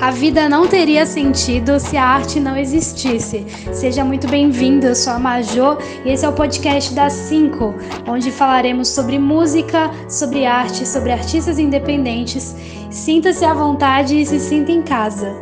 A vida não teria sentido se a arte não existisse. Seja muito bem-vindo, eu sou a Majô e esse é o podcast das 5, onde falaremos sobre música, sobre arte, sobre artistas independentes. Sinta-se à vontade e se sinta em casa.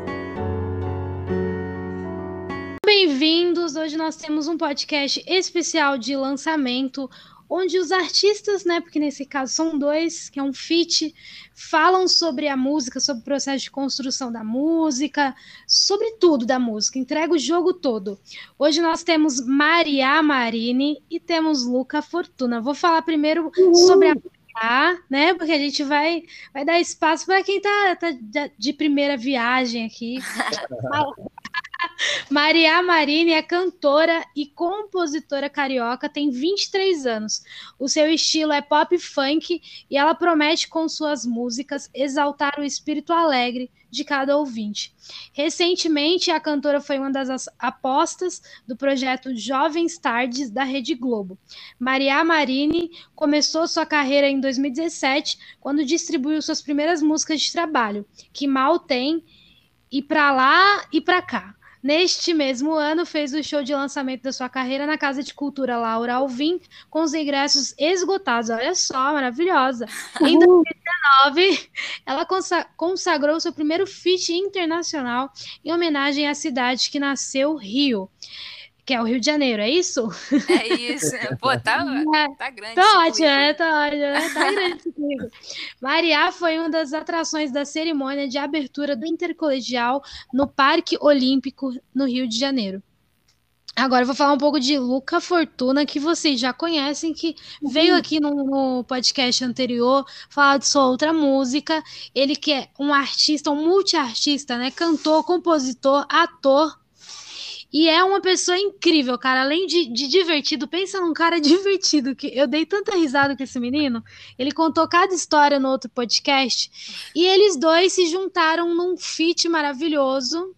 Bem-vindos! Hoje nós temos um podcast especial de lançamento, onde os artistas, né, porque nesse caso são dois, que é um feat, falam sobre a música, sobre o processo de construção da música, sobre tudo da música, entrega o jogo todo. Hoje nós temos Maria Marini e temos Luca Fortuna. Vou falar primeiro uhum. sobre a né? Porque a gente vai, vai dar espaço para quem tá, tá, de primeira viagem aqui. Maria Marini é cantora e compositora carioca, tem 23 anos. O seu estilo é pop funk e ela promete com suas músicas exaltar o espírito alegre de cada ouvinte. Recentemente, a cantora foi uma das apostas do projeto Jovens Tardes da Rede Globo. Maria Marini começou sua carreira em 2017, quando distribuiu suas primeiras músicas de trabalho, Que Mal Tem, e Pra Lá e Pra Cá. Neste mesmo ano, fez o show de lançamento da sua carreira na Casa de Cultura Laura Alvim, com os ingressos esgotados. Olha só, maravilhosa. Em 2019, ela consagrou seu primeiro feat internacional em homenagem à cidade que nasceu, Rio que é o Rio de Janeiro, é isso? É isso. Pô, tá, é, tá grande. Tá ótimo, é, tá ótimo, né? tá grande Maria foi uma das atrações da cerimônia de abertura do Intercolegial no Parque Olímpico, no Rio de Janeiro. Agora eu vou falar um pouco de Luca Fortuna, que vocês já conhecem, que veio aqui no, no, podcast anterior falar de sua outra música. Ele que é um artista, um multiartista, né? Cantor, compositor, ator, e é uma pessoa incrível, cara. Além de, de, divertido, pensa num cara divertido. que Eu dei tanta risada com esse menino. Ele contou cada história no outro podcast. E eles dois se juntaram num feat maravilhoso.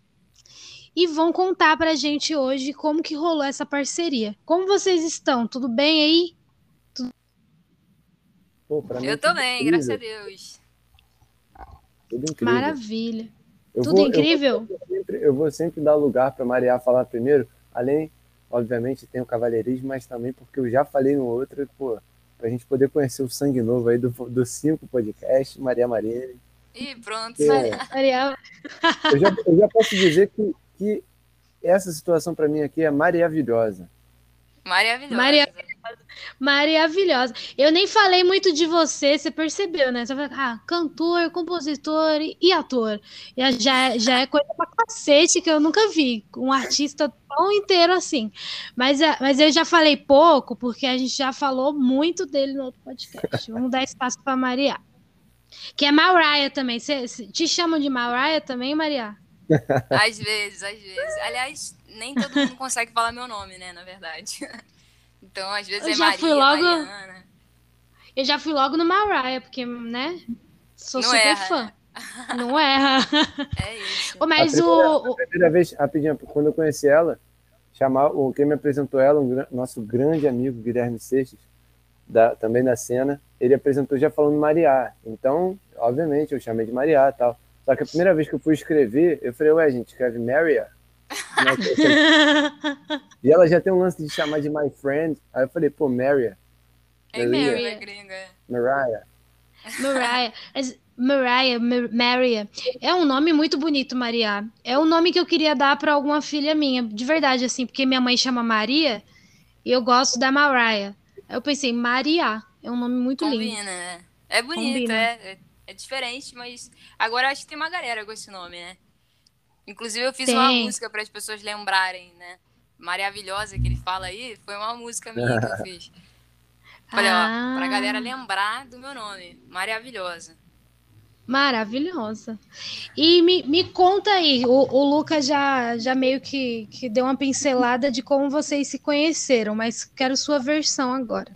E vão contar pra gente hoje como que rolou essa parceria. Como vocês estão? Tudo bem aí? Tudo... Pô, eu tô bem, graças a Deus. Tudo incrível. Maravilha. Eu Tudo vou, incrível? Eu vou, sempre, eu vou sempre dar lugar para Maria falar primeiro, além, obviamente, tem o cavalheirismo, mas também porque eu já falei no outro, pô, para a gente poder conhecer o sangue novo aí do, do cinco podcast, Maria Maria. E pronto, é, Maria. eu, já, eu já posso dizer que, que essa situação para mim aqui é maravilhosa. Maravilhosa. Maravilhosa. Maravilhosa. Eu nem falei muito de você, você percebeu, né? Você falou, ah, cantor, compositor e ator. Já, já é coisa pra cacete que eu nunca vi. Um artista tão inteiro assim. Mas, é, mas eu já falei pouco, porque a gente já falou muito dele no outro podcast. Vamos dar espaço pra Maria. Que é Mariah também. Cê, cê, te chamam de Mariah também, Maria? Às vezes, às vezes. Aliás, nem todo mundo consegue falar meu nome, né? Na verdade. Então, às vezes eu é já Maria, fui logo... Mariana. Eu já fui logo no Mariah, porque, né? Sou Não super erra, fã. Não erra. É isso. mas a primeira, o. A primeira vez, rapidinho, quando eu conheci ela, chamar, o quem me apresentou ela, um nosso grande amigo Guilherme Seixas, da, também da cena, ele apresentou já falando Maria. Então, obviamente, eu chamei de Maria e tal. Só que a primeira vez que eu fui escrever, eu falei, ué, gente, escreve Maria? E ela já tem um lance de chamar de my friend. Aí eu falei, pô, Maria. É Maria. É gringa. Mariah. Mariah. Mariah, Maria. É um nome muito bonito, Maria. É um nome que eu queria dar para alguma filha minha, de verdade, assim, porque minha mãe chama Maria e eu gosto da Mariah. Eu pensei, Maria. É um nome muito Combina, lindo. né? É bonito, é, é, é, diferente, mas agora acho que tem uma galera com esse nome, né? Inclusive, eu fiz Tem. uma música para as pessoas lembrarem, né? Maravilhosa que ele fala aí, foi uma música minha que eu fiz. Falei, ah. ó, pra galera lembrar do meu nome. Maravilhosa. Maravilhosa. E me, me conta aí, o, o Lucas já, já meio que, que deu uma pincelada de como vocês se conheceram, mas quero sua versão agora.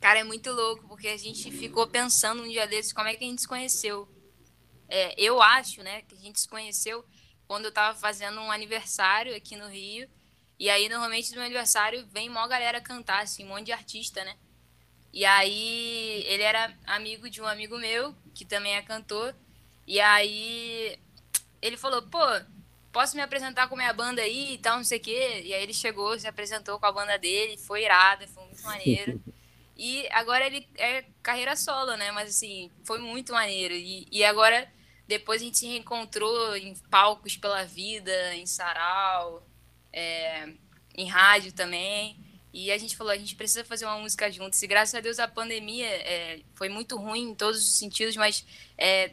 Cara, é muito louco, porque a gente ficou pensando um dia desses como é que a gente se conheceu. É, eu acho, né, que a gente se conheceu quando eu tava fazendo um aniversário aqui no Rio. E aí, normalmente, no meu aniversário, vem mó galera cantar, assim, um monte de artista, né? E aí, ele era amigo de um amigo meu, que também é cantor. E aí, ele falou, pô, posso me apresentar com minha banda aí e tal, não sei o quê. E aí ele chegou, se apresentou com a banda dele, foi irado, foi muito maneiro. E agora ele é carreira solo, né? Mas assim, foi muito maneiro. E, e agora, depois a gente se reencontrou em palcos pela vida, em sarau, é, em rádio também. E a gente falou, a gente precisa fazer uma música juntos. E graças a Deus a pandemia é, foi muito ruim em todos os sentidos, mas é,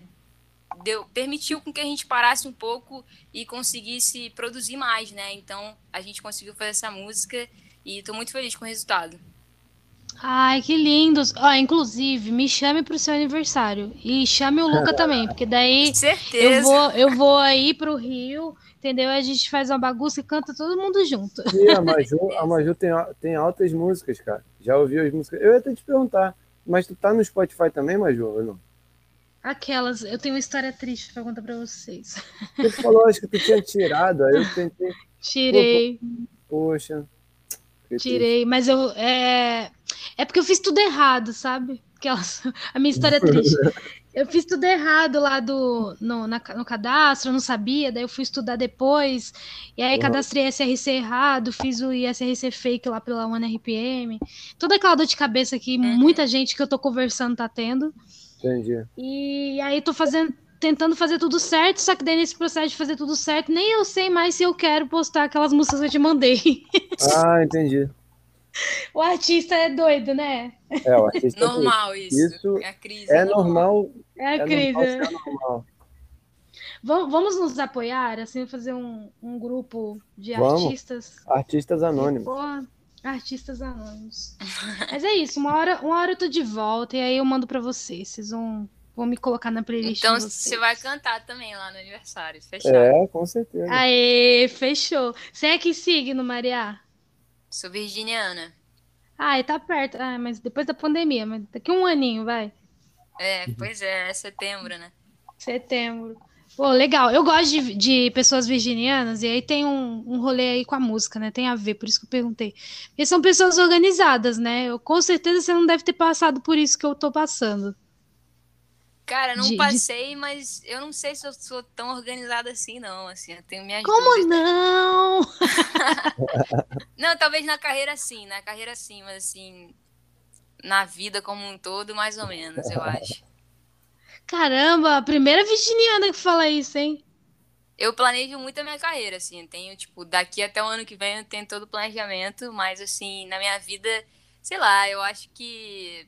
deu, permitiu com que a gente parasse um pouco e conseguisse produzir mais, né? Então a gente conseguiu fazer essa música e estou muito feliz com o resultado. Ai, que lindos. Ó, inclusive, me chame pro seu aniversário. E chame o Luca também, porque daí Certeza. eu vou, eu vou aí pro Rio, entendeu? A gente faz uma bagunça e canta todo mundo junto. E a Maju, a Maju tem, tem altas músicas, cara. Já ouviu as músicas? Eu ia até te perguntar, mas tu tá no Spotify também, Maju, ou não? Aquelas, eu tenho uma história triste pra contar pra vocês. Tu falou, acho que tu tinha tirado, aí eu tentei. Tirei. Poxa. Tirei, mas eu. É, é porque eu fiz tudo errado, sabe? Aquelas, a minha história é triste. Eu fiz tudo errado lá do, no, na, no cadastro, eu não sabia, daí eu fui estudar depois, e aí uhum. cadastrei SRC errado, fiz o ISRC fake lá pela OneRPM. Toda aquela dor de cabeça que uhum. muita gente que eu tô conversando tá tendo. Entendi. E aí tô fazendo, tentando fazer tudo certo, só que daí nesse processo de fazer tudo certo, nem eu sei mais se eu quero postar aquelas músicas que eu te mandei. Ah, entendi. O artista é doido, né? É, o artista normal é isso. Isso é, a crise, é normal. É a é crise. Normal, Vamos nos apoiar, assim, fazer um, um grupo de Vamos. artistas. Artistas anônimos. Porra, artistas anônimos. Mas é isso, uma hora, uma hora eu tô de volta e aí eu mando pra vocês. Vocês vão, vão me colocar na playlist. Então você vai cantar também lá no aniversário, fechado. É, com certeza. Aê, fechou. Você é que signo, Maria? Sou virginiana. Ah, tá perto. Ah, mas depois da pandemia, mas daqui um aninho, vai. É, pois é, é setembro, né? Setembro. Pô, legal. Eu gosto de, de pessoas virginianas, e aí tem um, um rolê aí com a música, né? Tem a ver, por isso que eu perguntei. Porque são pessoas organizadas, né? Eu, com certeza você não deve ter passado por isso que eu tô passando. Cara, não De- de- passei, mas eu não sei se eu sou tão organizada assim, não. Assim, eu tenho minhas Como dúvidas. não? Não, talvez na carreira sim, na carreira sim, mas assim, na vida como um todo, mais ou menos, eu acho. Caramba, a primeira virginiana que fala isso, hein? Eu planejo muito a minha carreira, assim, tenho, tipo, daqui até o ano que vem eu tenho todo o planejamento, mas assim, na minha vida, sei lá, eu acho que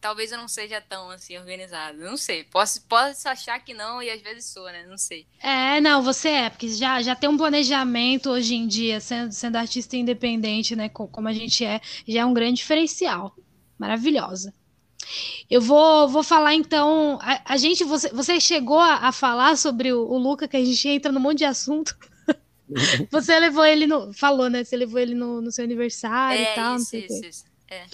talvez eu não seja tão assim organizado. Não sei. Posso, posso achar que não e às vezes sou, né? Não sei. É, não, você é, porque já, já tem um planejamento hoje em dia, sendo, sendo artista independente, né? co- Como a gente é, já é um grande diferencial. Maravilhosa. Eu vou, vou falar então. A, a gente, você, você chegou a, a falar sobre o, o Luca, que a gente entra num monte de assunto. Você levou ele no. Falou, né? Você levou ele no, no seu aniversário é e tal, não isso, sei o quê. isso, isso. É.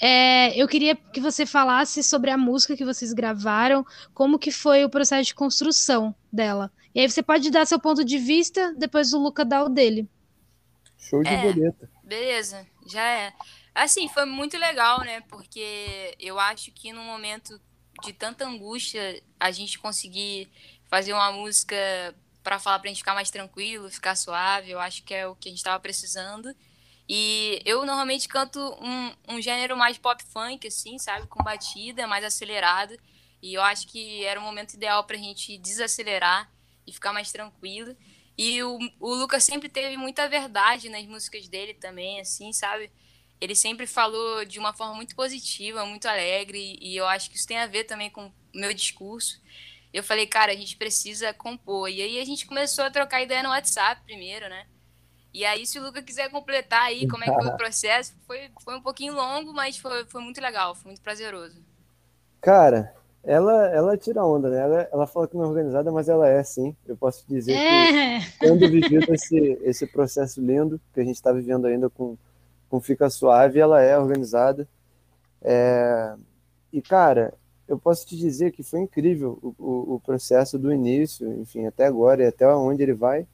É, eu queria que você falasse sobre a música que vocês gravaram, como que foi o processo de construção dela. E aí você pode dar seu ponto de vista, depois o Luca dá o dele. Show de É. boleta. Beleza, já é. Assim, foi muito legal, né? Porque eu acho que num momento de tanta angústia, a gente conseguir fazer uma música para falar pra gente ficar mais tranquilo, ficar suave, eu acho que é o que a gente tava precisando. E eu normalmente canto um, um gênero mais pop funk, assim, sabe? Com batida, mais acelerado. E eu acho que era o momento ideal pra gente desacelerar e ficar mais tranquilo. E o, o Lucas sempre teve muita verdade nas músicas dele também, assim, sabe? Ele sempre falou de uma forma muito positiva, muito alegre, e eu acho que isso tem a ver também com o meu discurso. Eu falei, cara, a gente precisa compor. E aí a gente começou a trocar ideia no WhatsApp primeiro, né? E aí, se o Lucas quiser completar aí como é que foi o processo, foi, foi um pouquinho longo, mas foi, foi muito legal, foi muito prazeroso. Cara, ela, ela tira onda, né? Ela, ela fala que não é organizada, mas ela é sim. Eu posso dizer que É, tendo vivido esse, esse processo lindo que a gente está vivendo ainda com, com Fica Suave, ela é organizada. É, e, cara, eu posso te dizer que foi incrível o, o, o processo do início, enfim, até agora e até onde ele vai,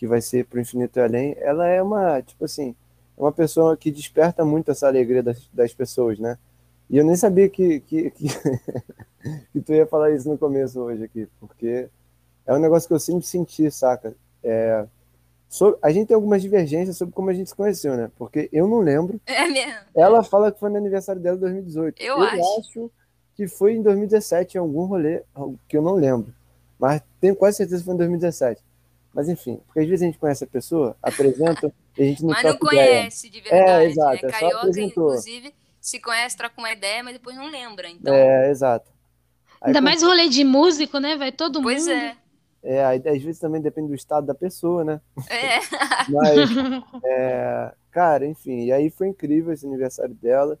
que vai ser pro infinito e além. Ela é uma, tipo assim, é uma pessoa que desperta muito essa alegria das, das pessoas, né? E eu nem sabia que, que, que, que tu ia falar isso no começo hoje aqui, porque é um negócio que eu sempre senti, saca? É, so, a gente tem algumas divergências sobre como a gente se conheceu, né? Porque eu não lembro. É mesmo. Ela fala que foi no aniversário dela em 2018. Eu acho. acho que foi em 2017, em algum rolê, que eu não lembro. Mas tenho quase certeza que foi em 2017. Mas enfim, porque às vezes a gente conhece a pessoa, apresenta, e a gente não Mas não troca ideia. conhece de verdade. É, exato, né? é só Carioca, apresentou. inclusive, se conhece, troca uma ideia, mas depois não lembra. Então, É, exato. Aí, Ainda quando- mais rolê de músico, né? Vai todo pois mundo. é. É, aí, às vezes também depende do estado da pessoa, né? É. Mas, é, cara, enfim, e aí foi incrível esse aniversário dela.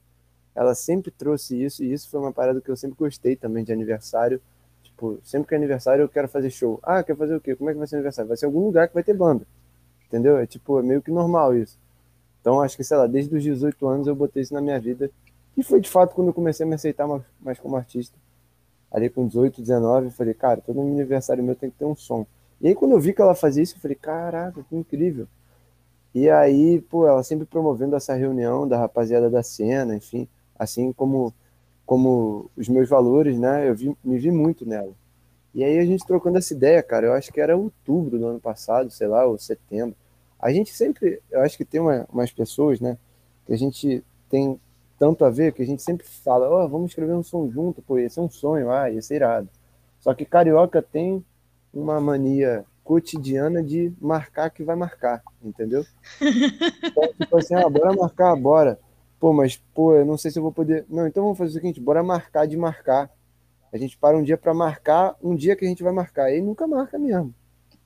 Ela sempre trouxe isso, e isso foi uma parada que eu sempre gostei também de aniversário. Tipo, sempre que é aniversário eu quero fazer show. Ah, quer fazer o quê? Como é que vai ser aniversário? Vai ser algum lugar que vai ter banda. Entendeu? É tipo, é meio que normal isso. Então, acho que, sei lá, desde os 18 anos eu botei isso na minha vida. E foi de fato quando eu comecei a me aceitar mais, mais como artista. Ali com 18, 19, eu falei, cara, todo aniversário meu tem que ter um som. E aí, quando eu vi que ela fazia isso, eu falei, caraca, que incrível. E aí, pô, ela sempre promovendo essa reunião da rapaziada da cena, enfim, assim como como os meus valores, né? Eu vi, me vi muito nela. E aí a gente trocando essa ideia, cara, eu acho que era outubro do ano passado, sei lá, ou setembro. A gente sempre, eu acho que tem uma, umas pessoas, né, que a gente tem tanto a ver que a gente sempre fala, ó, vamos escrever um som junto, pô, esse é um sonho, ah, ia ser irado. Só que carioca tem uma mania cotidiana de marcar que vai marcar, entendeu? Então, tipo assim, ah, bora marcar, bora. Pô, mas, pô, eu não sei se eu vou poder. Não, então vamos fazer o seguinte, bora marcar de marcar. A gente para um dia pra marcar um dia que a gente vai marcar. Aí nunca marca mesmo.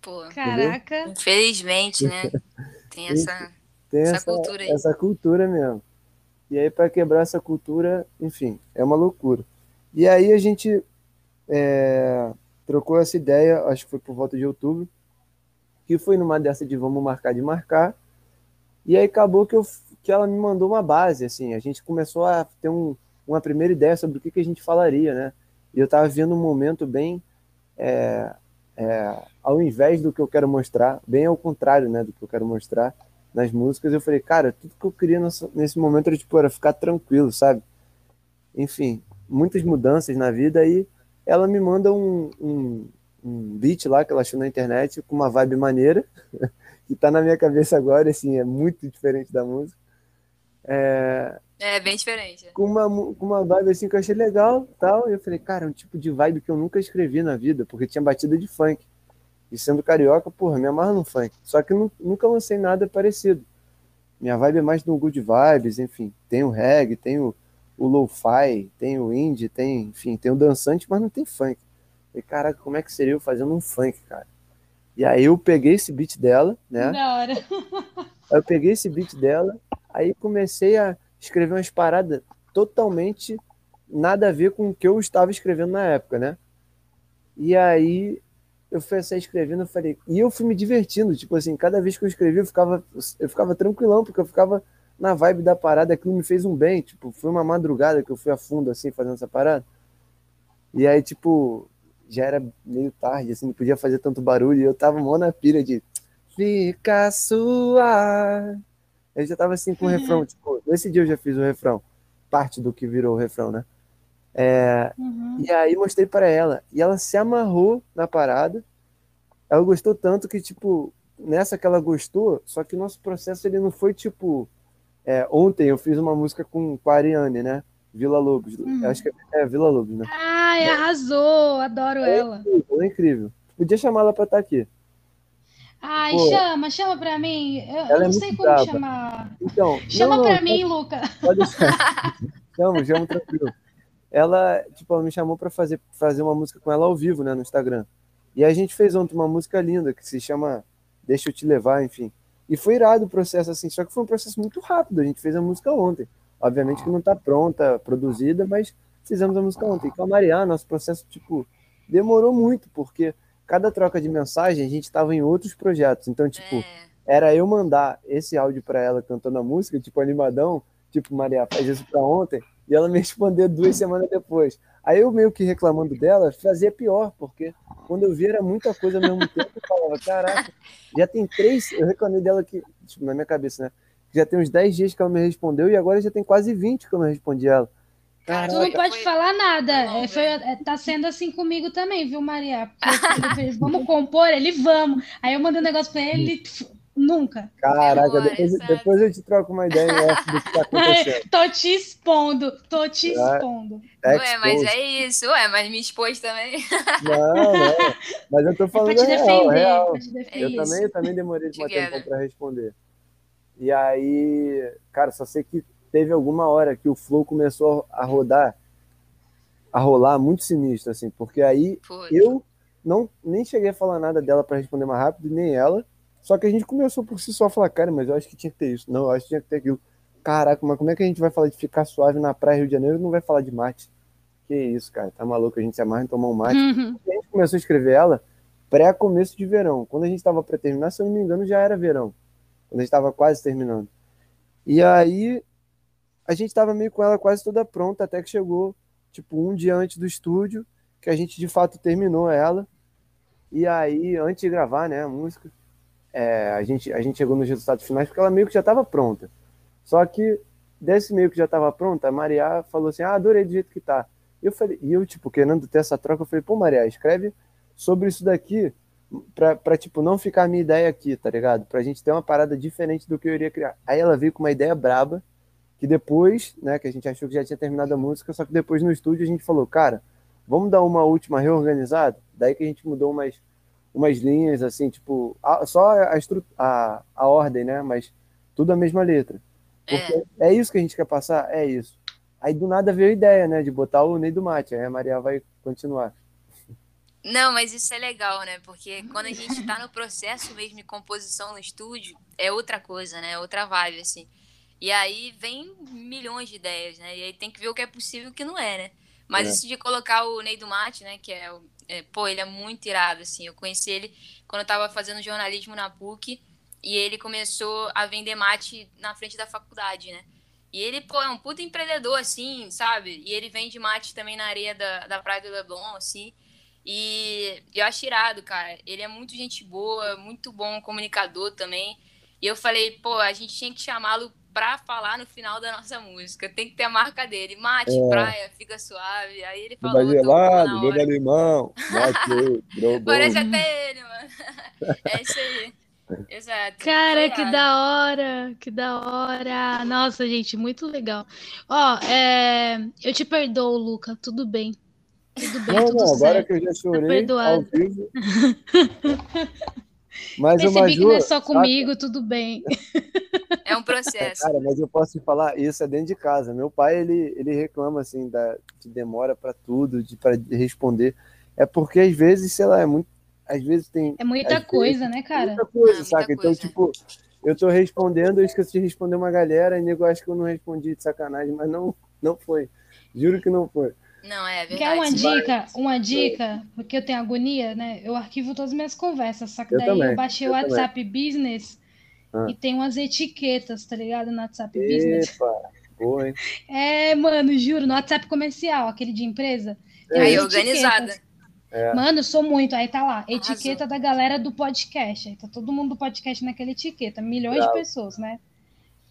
Pô, Caraca. infelizmente, né? Tem essa. Tem Essa essa, cultura aí. essa cultura mesmo. E aí, para quebrar essa cultura, enfim, é uma loucura. E aí a gente é, trocou essa ideia, acho que foi por volta de outubro, que foi numa dessa de vamos marcar de marcar. E aí acabou que, eu, que ela me mandou uma base, assim, a gente começou a ter um, uma primeira ideia sobre o que, que a gente falaria, né? E eu estava vendo um momento bem, é, é, ao invés do que eu quero mostrar, bem ao contrário, né, do que eu quero mostrar nas músicas, eu falei, cara, tudo que eu queria nesse momento era, tipo, era ficar tranquilo, sabe? Enfim, muitas mudanças na vida e ela me manda um, um, um beat lá que ela achou na internet com uma vibe maneira, que tá na minha cabeça agora, assim, é muito diferente da música. É, É bem diferente. com uma, com uma vibe assim que eu achei legal tal. E eu falei, cara, é um tipo de vibe que eu nunca escrevi na vida, porque tinha batida de funk. E sendo carioca, porra, me amarra no funk. Só que eu nu- nunca lancei nada parecido. Minha vibe é mais no good vibes, enfim. Tem o reggae, tem o, o lo-fi, tem o indie, tem, enfim, tem o dançante, mas não tem funk. E caraca, como é que seria eu fazendo um funk, cara? E aí eu peguei esse beat dela, né? Da hora. Aí eu peguei esse beat dela, aí comecei a escrever umas paradas totalmente nada a ver com o que eu estava escrevendo na época, né? E aí eu fui assim, escrevendo, eu falei, e eu fui me divertindo, tipo assim, cada vez que eu escrevi eu ficava, eu ficava tranquilão, porque eu ficava na vibe da parada, aquilo me fez um bem, tipo, foi uma madrugada que eu fui a fundo assim, fazendo essa parada. E aí, tipo, já era meio tarde, assim, não podia fazer tanto barulho, e eu tava mó na pira de Fica suave. Eu já tava assim com o refrão, tipo, nesse dia eu já fiz o refrão, parte do que virou o refrão, né? É, Uhum. e aí mostrei para ela, e ela se amarrou na parada. Ela gostou tanto que, tipo, nessa que ela gostou, só que o nosso processo ele não foi tipo. é, ontem eu fiz uma música com, com a Ariane, né? Vila Lobos. Uhum. Acho que é, é Vila Lobos, né? Ai, arrasou. Adoro ela. Ela é incrível. Podia chamar ela pra estar aqui. Ai, Pô. chama, chama pra mim. Eu, Ela é não muito sei como brava. chamar. Então, Chama não, não, pra mim, Luca. Pode deixar. Chamo, chamo tranquilo. Ela, tipo, ela me chamou pra fazer, fazer uma música com ela ao vivo, né, no Instagram. E a gente fez ontem uma música linda que se chama Deixa Eu Te Levar, enfim. E foi irado o processo, assim, só que foi um processo muito rápido. A gente fez a música ontem. Obviamente que não tá pronta, produzida, mas fizemos a música ontem. E com a Mariana, nosso processo, tipo, demorou muito, porque cada troca de mensagem a gente tava em outros projetos. Então, tipo, É, era eu mandar esse áudio pra ela cantando a música, tipo animadão, tipo Maria, faz isso pra ontem, e ela me responder duas semanas depois. Aí eu meio que reclamando dela, fazia pior, porque quando eu vi era muita coisa ao mesmo tempo, eu falava, caraca, já tem três, eu reclamei dela que, tipo, na minha cabeça, né? Já tem uns 10 dias que ela me respondeu e agora já tem quase 20 que eu não respondi ela. Cara, tu não pode foi... falar nada. Não, é, foi, é, tá sendo assim comigo também, viu, Maria? Fez, vamos compor, ele vamos. Aí eu mandei um negócio pra ele, ele nunca. Caraca, depois, depois eu te troco uma ideia do que tá acontecendo. tô te expondo, tô te expondo. É, Ué, mas é isso. Ué, mas me expôs também. Não, não. Mas eu tô falando é pra te real, defender, real. Pra te defender. Eu, também, eu também demorei de uma tempo pra responder. E aí, cara, só sei que teve alguma hora que o flow começou a rodar, a rolar muito sinistro, assim, porque aí Foi. eu não nem cheguei a falar nada dela para responder mais rápido, nem ela. Só que a gente começou por si só a falar, cara, mas eu acho que tinha que ter isso. Não, eu acho que tinha que ter aquilo. Caraca, mas como é que a gente vai falar de ficar suave na praia Rio de Janeiro e não vai falar de mate? Que isso, cara, tá maluco, a gente se amarra em tomar um mate. Uhum. A gente começou a escrever ela pré-começo de verão. Quando a gente tava para terminar, se eu não me engano, já era verão. Quando a gente tava quase terminando. E aí a gente estava meio com ela quase toda pronta, até que chegou, tipo, um dia antes do estúdio, que a gente de fato terminou ela. E aí, antes de gravar, né, a música, é, a, gente, a gente chegou nos resultados finais porque ela meio que já estava pronta. Só que desse meio que já estava pronta, a Maria falou assim: Ah, adorei do jeito que tá. Eu falei, e eu, tipo, querendo ter essa troca, eu falei, pô, Maria, escreve sobre isso daqui pra, pra, tipo, não ficar a minha ideia aqui, tá ligado? Pra gente ter uma parada diferente do que eu iria criar. Aí ela veio com uma ideia braba, que depois, né, que a gente achou que já tinha terminado a música, só que depois no estúdio a gente falou, cara, vamos dar uma última reorganizada? Daí que a gente mudou umas, umas linhas, assim, tipo, a, só a, a, a ordem, né, mas tudo a mesma letra. Porque é. é isso que a gente quer passar? É isso. Aí do nada veio a ideia, né, de botar o Ney do Mate, aí a Maria vai continuar. Não, mas isso é legal, né? Porque quando a gente tá no processo mesmo de composição no estúdio, é outra coisa, né? É outra vibe, assim. E aí vem milhões de ideias, né? E aí tem que ver o que é possível e o que não é, né? Mas é. isso de colocar o Ney do Mate, né? Que é, é, Pô, ele é muito irado, assim. Eu conheci ele quando eu tava fazendo jornalismo na PUC. E ele começou a vender mate na frente da faculdade, né? E ele, pô, é um puta empreendedor, assim, sabe? E ele vende mate também na areia da, da Praia do Leblon, assim. E eu acho irado, cara. Ele é muito gente boa, muito bom comunicador também. E eu falei, pô, a gente tinha que chamá-lo pra falar no final da nossa música. Tem que ter a marca dele. Mate, é. praia, fica suave. Aí ele falou. Vai gelado, beba limão. Mate, Parece até ele, mano. É isso aí. Exato. Cara, que da hora, que da hora. Nossa, gente, muito legal. Ó, é... eu te perdoo, Luca, tudo bem. Tudo bem, não, tudo não, certo. agora que eu já tá chorei tá ao vivo. Mas Percebi que não é só comigo, saca? tudo bem. É um processo. Cara, mas eu posso te falar, isso é dentro de casa. Meu pai, ele, ele reclama, assim, da, de demora para tudo, de para responder. É porque, às vezes, sei lá, é muito... Às vezes tem... É muita coisa, vezes, né, cara? Muita coisa, é, saca? Muita então, tipo, eu tô respondendo, eu esqueci de responder uma galera, e nego acho que eu não respondi de sacanagem, mas não, não foi. Juro que não foi. Não, é verdade. Quer uma dica? Uma dica, porque eu tenho agonia, né? Eu arquivo todas as minhas conversas, só que eu daí também, eu baixei eu o WhatsApp também. Business ah. e tem umas etiquetas, tá ligado? No WhatsApp Epa, Business. Boa, hein? É, mano, juro, no WhatsApp comercial, aquele de empresa. É. Aí, organizada. É. Mano, eu sou muito. Aí tá lá, etiqueta Arrasou. da galera do podcast. Aí tá todo mundo do podcast naquela etiqueta, milhões Bravo. de pessoas, né?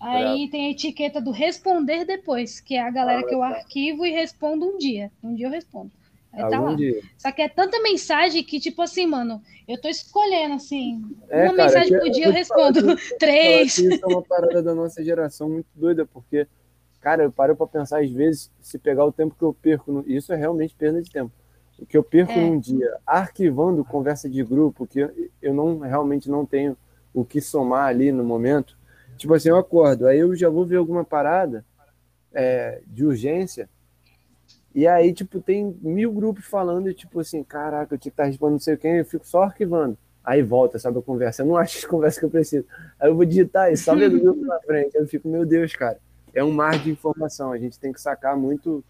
Aí tem a etiqueta do responder depois, que é a galera ah, que eu tá. arquivo e respondo um dia. Um dia eu respondo. Aí tá Algum tá lá. Dia. Só que é tanta mensagem que, tipo assim, mano, eu tô escolhendo, assim, é, uma cara, mensagem por dia eu respondo três. Isso é uma parada da nossa geração muito doida, porque, cara, eu paro pra pensar, às vezes, se pegar o tempo que eu perco, no... isso é realmente perda de tempo. O que eu perco é. num dia arquivando conversa de grupo, que eu não realmente não tenho o que somar ali no momento, Tipo assim, eu acordo, aí eu já vou ver alguma parada é, de urgência, e aí, tipo, tem mil grupos falando, e tipo assim, caraca, eu tinha que estar respondendo não sei quem, eu fico só arquivando. Aí volta, sabe, a conversa. Eu não acho que conversa que eu preciso. Aí eu vou digitar e só ver o grupo na frente. Aí eu fico, meu Deus, cara, é um mar de informação. A gente tem que sacar muito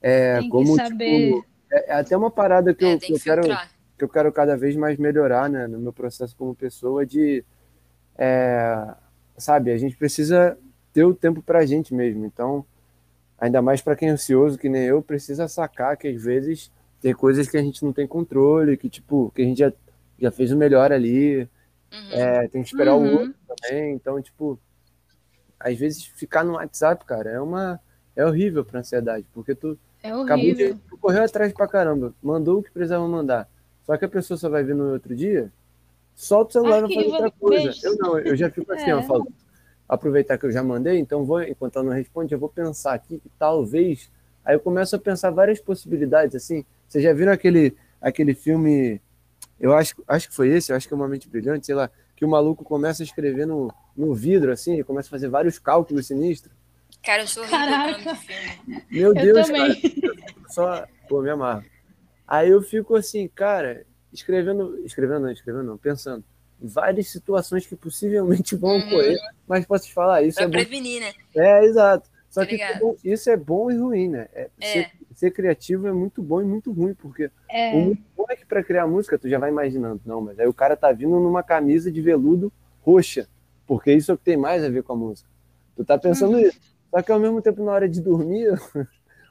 é, tem como, saber. Tipo, é, é, até uma parada que, é, eu, que eu quero que eu quero cada vez mais melhorar, né, no meu processo como pessoa de é, sabe, a gente precisa ter o tempo para a gente mesmo. Então, ainda mais para quem é ansioso, que nem eu, precisa sacar que às vezes tem coisas que a gente não tem controle, que tipo, que a gente já, já fez o melhor ali, uhum. é, tem que esperar uhum. o outro também. Então, tipo, às vezes ficar no WhatsApp, cara, é uma é horrível pra ansiedade, porque tu É acabou horrível. de tu correu atrás pra caramba, mandou o que precisava mandar. Só que a pessoa só vai vir no outro dia, solta o celular e vai fazer outra coisa. beijo. Eu não, eu já fico assim, É. ó, falo, aproveitar que eu já mandei, então vou, enquanto ela não responde, eu vou pensar aqui que talvez. Aí eu começo a pensar várias possibilidades, assim. Vocês já viram aquele, aquele filme, eu acho, acho que foi esse, eu acho que é uma mente brilhante, sei lá, que o maluco começa a escrever no, no vidro, assim, e começa a fazer vários cálculos sinistros. Cara, eu sou Caraca. filme. Meu Eu Deus, também. cara, só, pô, me amarro. Aí eu fico assim, cara, escrevendo, escrevendo não, escrevendo não, pensando em várias situações que possivelmente vão Uhum. ocorrer, mas posso te falar, isso Pra é bom. prevenir, né? É, exato. Só Tá que ligado. isso é bom e ruim, né? É, É. Ser, ser criativo é muito bom e muito ruim, porque É, o muito bom é que pra criar música tu já vai imaginando, não, mas aí o cara tá vindo numa camisa de veludo roxa, porque isso é o que tem mais a ver com a música. Tu tá pensando isso. Só que ao mesmo tempo, na hora de dormir,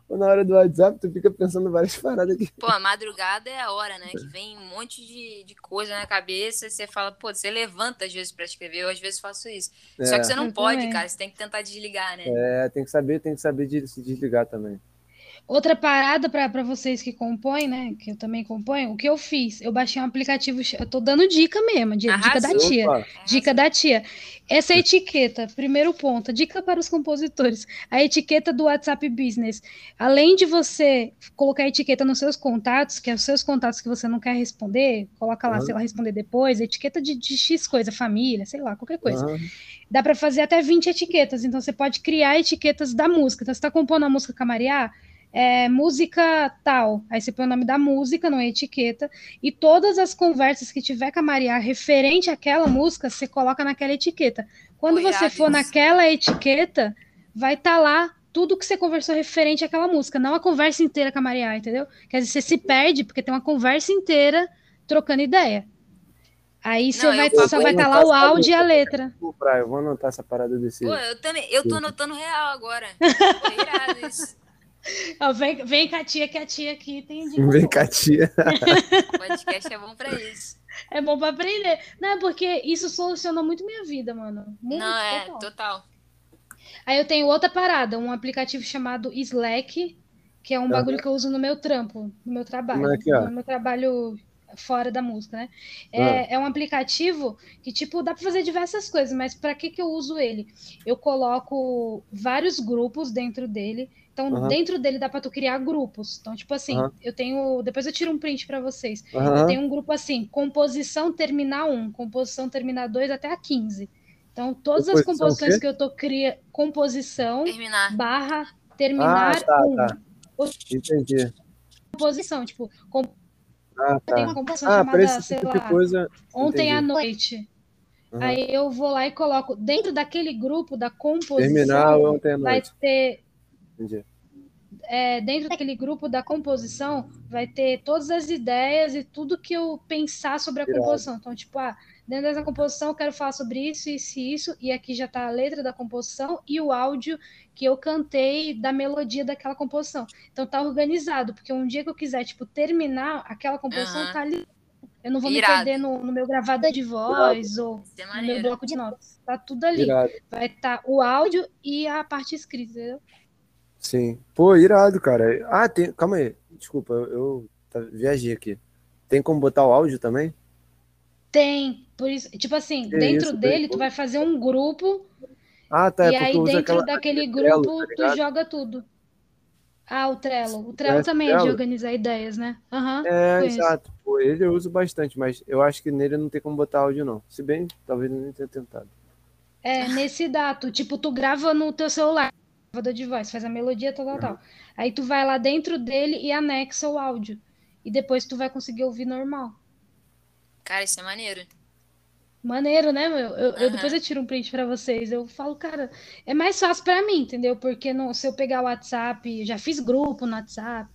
ou na hora do WhatsApp, tu fica pensando várias paradas aqui. Pô, a madrugada é a hora, né? Que vem um monte de, de coisa na cabeça. Você fala, pô, você levanta às vezes pra escrever. Eu às vezes faço isso. Só É. que você não Eu pode, também. cara. Você tem que tentar desligar, né? É, tem que saber, tem que saber de se desligar também. Outra parada para vocês que compõem, né? Que eu também componho, o que eu fiz? Eu baixei um aplicativo, eu tô dando dica mesmo, di- dica da tia. Opa, Dica da tia. Essa etiqueta, primeiro ponto, dica para os compositores. A etiqueta do WhatsApp Business. Além de você colocar a etiqueta nos seus contatos, que é os seus contatos que você não quer responder, coloca lá, Aham. sei lá, responder depois, etiqueta de, de X coisa, família, sei lá, qualquer coisa. aham, Dá para fazer até 20 etiquetas, então você pode criar etiquetas da música. Então, você está compondo a música com a Mariá, é, música tal. Aí você põe o nome da música numa etiqueta, e todas as conversas que tiver com a Mariá referente àquela música, você coloca naquela etiqueta. Quando você for naquela etiqueta, vai estar lá tudo que você conversou referente àquela música, não a conversa inteira com a Mariá, entendeu? Quer dizer, você se perde, porque tem uma conversa inteira trocando ideia. Aí você eu vai, só vai isso. estar lá o áudio e a letra. Eu vou anotar essa parada desse. Pô, eu também. Eu tô anotando real agora. Pô, irado isso. Vem, vem com a tia, que a tia aqui tem dica Vem boa. cá, tia. O podcast é bom pra isso. É bom pra aprender. Não, é porque isso solucionou muito minha vida, mano. Muito, Não, é, total. total. Aí eu tenho outra parada, um aplicativo chamado Slack, que é um bagulho que eu uso no meu trampo, no meu trabalho. Como é que é? No meu trabalho fora da música, né? É, é um aplicativo que, tipo, dá pra fazer diversas coisas, mas pra que que eu uso ele? Eu coloco vários grupos dentro dele. Então, Aham. dentro dele dá pra tu criar grupos. Então, tipo assim, Aham. eu tenho. Depois eu tiro um print pra vocês. Eu Aham. tenho um grupo assim, composição terminar 1, composição terminar 2 até a 15. Então, todas as Composição o composições que eu tô criando, composição Terminar. barra terminar Ah, tá, 1. tá. Entendi. Composição, tipo, Ah, tem uma tá. composição Ah, chamada, sei tipo lá, coisa. ontem à entendi. noite. Aham. Aí eu vou lá e coloco, dentro daquele grupo da composição, Terminar ontem à vai noite. ter Entendi. é, dentro daquele grupo da composição, vai ter todas as ideias e tudo que eu pensar sobre a Irado. composição. Então, tipo, ah, dentro dessa composição eu quero falar sobre isso, isso e isso, e aqui já tá a letra da composição e o áudio que eu cantei da melodia daquela composição. Então tá organizado, porque um dia que eu quiser, tipo, terminar aquela composição, Aham. tá ali. Eu não vou me Irado. perder no, no meu gravador de voz ou é no meu bloco de notas. Tá tudo ali. Irado. Vai estar o áudio e a parte escrita, entendeu? Sim. Pô, irado, cara. Ah, tem. Calma aí. Desculpa, eu, eu tá- viajei aqui. Tem como botar o áudio também? Tem, por isso, tipo assim, Que dentro isso, dele tu vai fazer um grupo Ah, tá. e É aí dentro aquela. daquele Trello, grupo tá tu joga tudo. Ah, o Trello. O Trello Conhece também é de organizar ideias, né? Aham, É, conheço. exato. Pô, ele eu uso bastante, mas eu acho que nele não tem como botar áudio, não. Se bem, talvez eu nem tenha tentado. É, nesse dado, tipo, tu grava no teu celular, gravador de voz, faz a melodia, tal, tal, tal. Aí tu vai lá dentro dele e anexa o áudio. E depois tu vai conseguir ouvir normal. Cara, isso é maneiro. Maneiro, né, meu? Eu, eu- Aham. depois eu tiro um print pra vocês. Eu falo, cara, é mais fácil pra mim, entendeu? Porque no, se eu pegar o WhatsApp, eu já fiz grupo no WhatsApp,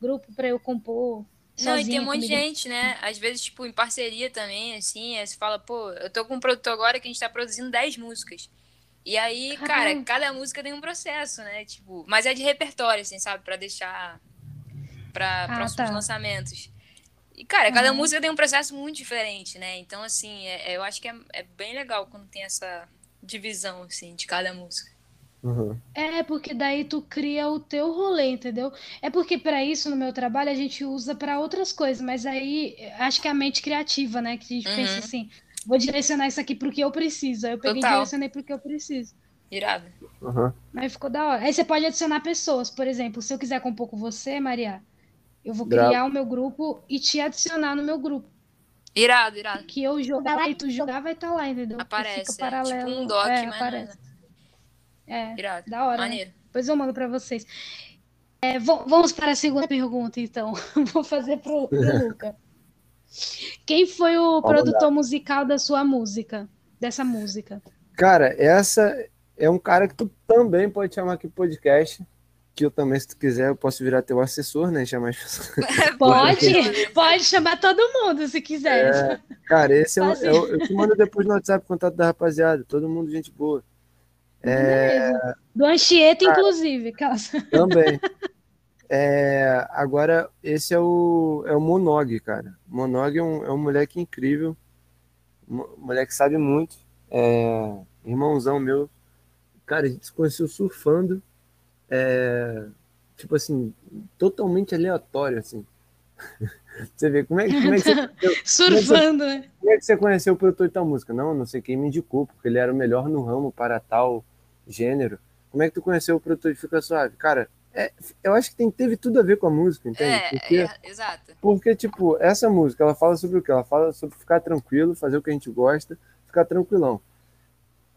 grupo pra eu compor. Não, e tem sozinha um monte de gente, né? Às vezes, tipo, em parceria também, assim, aí você fala, pô, eu tô com um produtor agora que a gente tá produzindo 10 músicas. E aí, cara, Caramba. cada música tem um processo, né? Tipo, mas é de repertório, assim, sabe? Pra deixar pra Ah, próximos tá. lançamentos. E, cara, cada Aham. música tem um processo muito diferente, né? Então, assim, é- é- eu acho que é, é bem legal quando tem essa divisão, assim, de cada música. Uhum. É, porque daí tu cria o teu rolê, entendeu? É porque para isso, no meu trabalho, a gente usa para outras coisas, mas aí acho que é a mente criativa, né? Que a gente pensa Uhum. assim, vou direcionar isso aqui pro que eu preciso. Aí eu peguei e Total. direcionei pro que eu preciso. Irado. Uhum. Mas ficou da hora. Aí você pode adicionar pessoas, por exemplo, se eu quiser compor com você, Maria, eu vou criar o meu grupo e te adicionar no meu grupo. Irado, irado. Que eu jogar e tu jogar vai estar lá, entendeu? Aparece. Fica é, paralelo. tipo um doc, é, mas aparece. É, irado. da hora, né? Maneiro. Depois eu mando pra vocês. É, vamos para a segunda pergunta, então. Vou fazer pro, pro Luca. Quem foi o Vamos produtor musical da sua música? Dessa música? Cara, essa é um cara que tu também pode chamar aqui pro podcast. Que eu também, se tu quiser, eu posso virar teu assessor, né? Chamar as pessoas. Pode, pode chamar todo mundo se quiser. É, cara, esse é, o- é o- eu te mando depois no WhatsApp o contato da rapaziada. Todo mundo, gente boa. É, Beleza. Do Anchieta, inclusive. aquelas- Também. É, agora, esse é o, é o Monog, cara. Monog é um, é um moleque incrível. Um moleque que sabe muito. É, irmãozão meu. Cara, a gente se conheceu surfando. É, tipo assim, totalmente aleatório, assim. Você vê, como é, como é que você Surfando, né? como é que você conheceu o produtor de tal música? Não, não sei quem me indicou, porque ele era o melhor no ramo para tal gênero. Como é que tu conheceu o produtor de Fica Suave? Cara, é, eu acho que tem, teve tudo a ver com a música, entende? É, Porque, é, exato. porque, tipo, essa música, ela fala sobre o quê? Ela fala sobre ficar tranquilo, fazer o que a gente gosta, ficar tranquilão.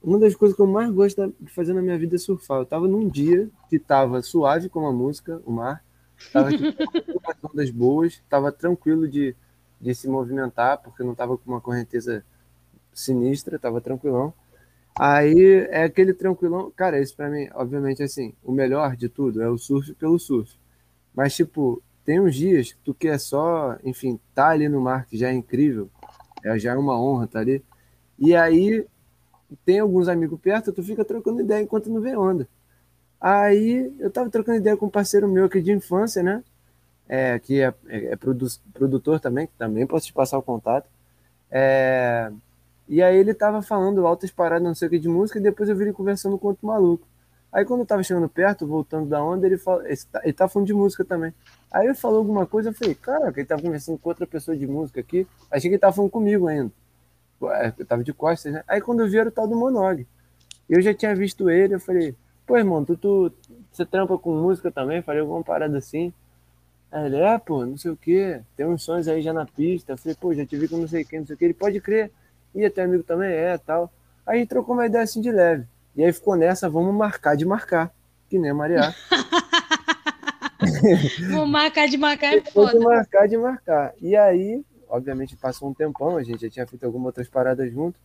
Uma das coisas que eu mais gosto de fazer na minha vida é surfar. Eu tava num dia que tava suave com a música, o mar, tava com ondas boas, tava tranquilo de, de se movimentar, porque não tava com uma correnteza sinistra, tava tranquilão. Aí é aquele tranquilão, cara, isso pra mim, obviamente, assim, o melhor de tudo é o surf pelo surf. Mas, tipo, tem uns dias que tu quer só, enfim, tá ali no mar, que já é incrível, é, já é uma honra tá ali. E aí tem alguns amigos perto, tu fica trocando ideia enquanto não vem onda. Aí eu tava trocando ideia com um parceiro meu aqui de infância, né? É, que é, é, é produ produtor também, que também posso te passar o contato. É, e aí ele tava falando altas paradas, não sei o que, de música, e depois eu vi ele conversando com outro maluco. Aí quando eu tava chegando perto, voltando da onda, ele ele tá, ele tá falando de música também. Aí ele falou alguma coisa, eu falei, caraca, ele tava conversando com outra pessoa de música aqui, achei que ele tava falando comigo ainda. Ué, Eu tava de costas, né? Aí quando eu vi era o tal do Monog. Eu já tinha visto ele, eu falei, pô, irmão, tu, tu você trampa com música também? Falei alguma parada assim. Aí ele, é, pô, não sei o quê, tem uns sons aí já na pista. Eu falei, pô, já te vi com não sei quem, não sei o quê. Ele pode crer. E até amigo também é, tal. Aí trocou uma ideia assim de leve. E aí ficou nessa, vamos marcar de marcar. Que nem a Maria. Vou marcar de marcar é Ficou de foda. marcar de marcar. E aí, obviamente, passou um tempão, a gente já tinha feito algumas outras paradas junto,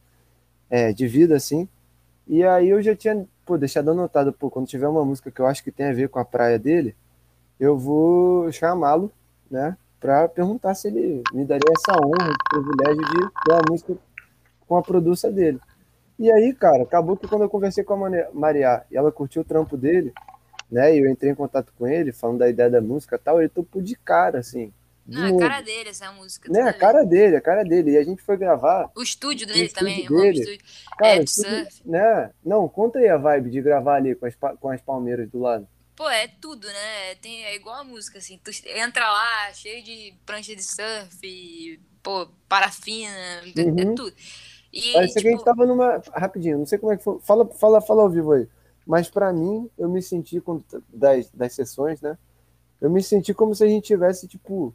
é, de vida, assim. E aí eu já tinha, pô, deixado anotado, pô, quando tiver uma música que eu acho que tem a ver com a praia dele, eu vou chamá-lo, né, pra perguntar se ele me daria essa honra, esse privilégio de ter uma música com a produção dele. E aí, cara, acabou que quando eu conversei com a Maria e ela curtiu o trampo dele, né, e eu entrei em contato com ele, falando da ideia da música tal, ele topou de cara, assim. Não, é a cara dele essa música. Né, a cara dele, a cara dele. E a gente foi gravar. O estúdio O dele estúdio também, dele. o home studio. Cara, É, surf. né? Não, conta aí a vibe de gravar ali com as, com as palmeiras do lado. Pô, é tudo, né? Tem, é igual a música, assim. Tu entra lá, cheio de prancha de surf, pô, parafina, é- é Uhum. tudo. E, Parece que a tipo, gente tava numa. Rapidinho, não sei como é que foi. Fala, fala, fala ao vivo aí. Mas pra mim, eu me senti, das, das sessões, né? Eu me senti como se a gente tivesse, tipo.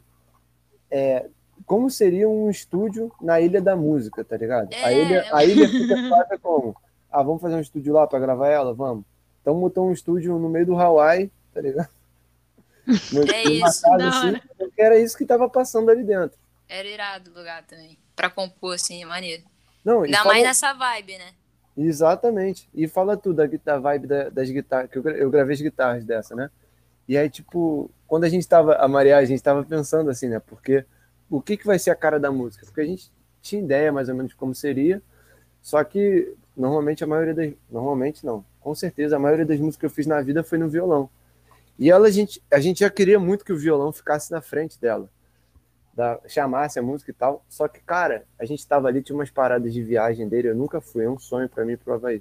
É, como seria um estúdio na Ilha da Música, tá ligado? a, É, ilha, é. a ilha fica suave como? Ah, vamos fazer um estúdio lá pra gravar ela? Vamos. Então botou um estúdio no meio do Hawaii, tá ligado? É isso, casa assim, era isso que tava passando ali dentro. era irado o lugar também. Pra compor, assim, é maneiro. Não, Ainda fala- mais nessa vibe, né? Exatamente. E fala tudo da, da vibe da- das guitarras, que eu, eu gravei as guitarras dessa, né? E aí, tipo, quando a gente tava, a Maria, a gente tava pensando assim, né? Porque o que que vai ser a cara da música? Porque a gente tinha ideia mais ou menos de como seria, só que normalmente a maioria das, normalmente não, com certeza a maioria das músicas que eu fiz na vida foi no violão. E ela, a gente, a gente já queria muito que o violão ficasse na frente dela, da, chamasse a música e tal. Só que, cara, a gente tava ali, tinha umas paradas de viagem dele, eu nunca fui, é um sonho pra mim pro Havaí.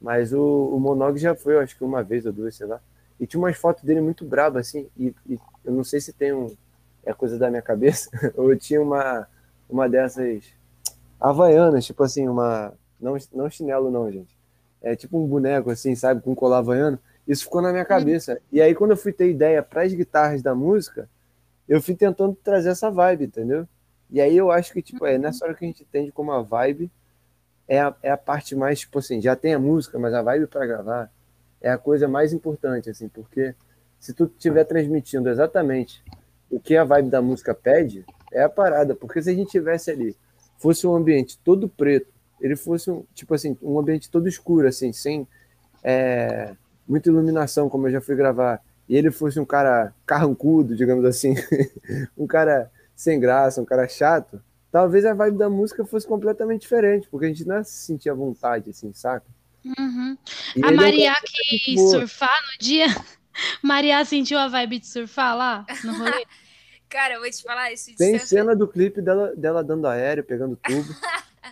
Mas o, o Monog já foi, acho que uma vez ou duas, sei lá. E tinha umas fotos dele muito brabas, assim, e, e, eu não sei se tem um. É coisa da minha cabeça, ou tinha uma, uma dessas havaianas, tipo assim, uma. Não, não chinelo, não, gente. É tipo um boneco, assim, sabe, com colar havaiano. Isso ficou na minha cabeça. E aí, quando eu fui ter ideia para as guitarras da música, eu fui tentando trazer essa vibe, entendeu? E aí eu acho que, tipo, é nessa hora que a gente entende como a vibe é a, é a parte mais, tipo assim, já tem a música, mas a vibe para gravar é a coisa mais importante, assim, porque se tu estiver transmitindo exatamente o que a vibe da música pede, é a parada. Porque se a gente tivesse ali, fosse um ambiente todo preto, ele fosse, um, tipo assim, um ambiente todo escuro, assim, sem é, muita iluminação, como eu já fui gravar, e ele fosse um cara carrancudo, digamos assim, um cara sem graça, um cara chato, talvez a vibe da música fosse completamente diferente, porque a gente não se sentir à vontade, assim, saca? Uhum. A Maria é que surfar no dia, Maria sentiu a vibe de surfar lá no rolê? Cara, eu vou te falar isso. Tem cena do clipe dela, dela dando aéreo, pegando tubo.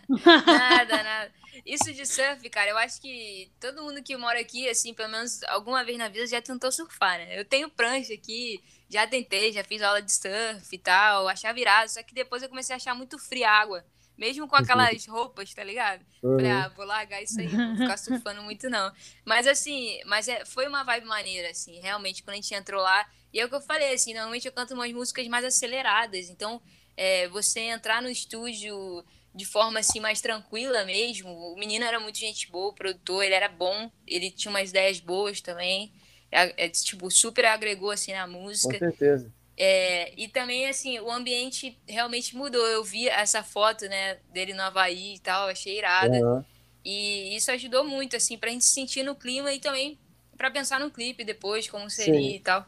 nada, nada. Isso de surf, cara, eu acho que todo mundo que mora aqui, assim, pelo menos alguma vez na vida já tentou surfar, né? Eu tenho prancha aqui, já tentei, já fiz aula de surf e tal, achar virado, só que depois eu comecei a achar muito fria a água. Mesmo com uhum. aquelas roupas, tá ligado? Uhum. Falei, ah, vou largar isso aí, não vou ficar surfando muito, não. Mas assim, mas é, foi uma vibe maneira, assim, realmente, quando a gente entrou lá. E é o que eu falei, assim, normalmente eu canto umas músicas mais aceleradas. Então, é, você entrar no estúdio de forma assim mais tranquila mesmo. O menino era muito gente boa, o produtor, ele era bom, ele tinha umas ideias boas também. É, é, tipo, super agregou assim na música. Com certeza. É, e também, assim, o ambiente realmente mudou. Eu vi essa foto, né, dele no Havaí e tal, achei irada. Uhum. E isso ajudou muito, assim, pra gente se sentir no clima e também para pensar no clipe depois, como seria Sim. e tal.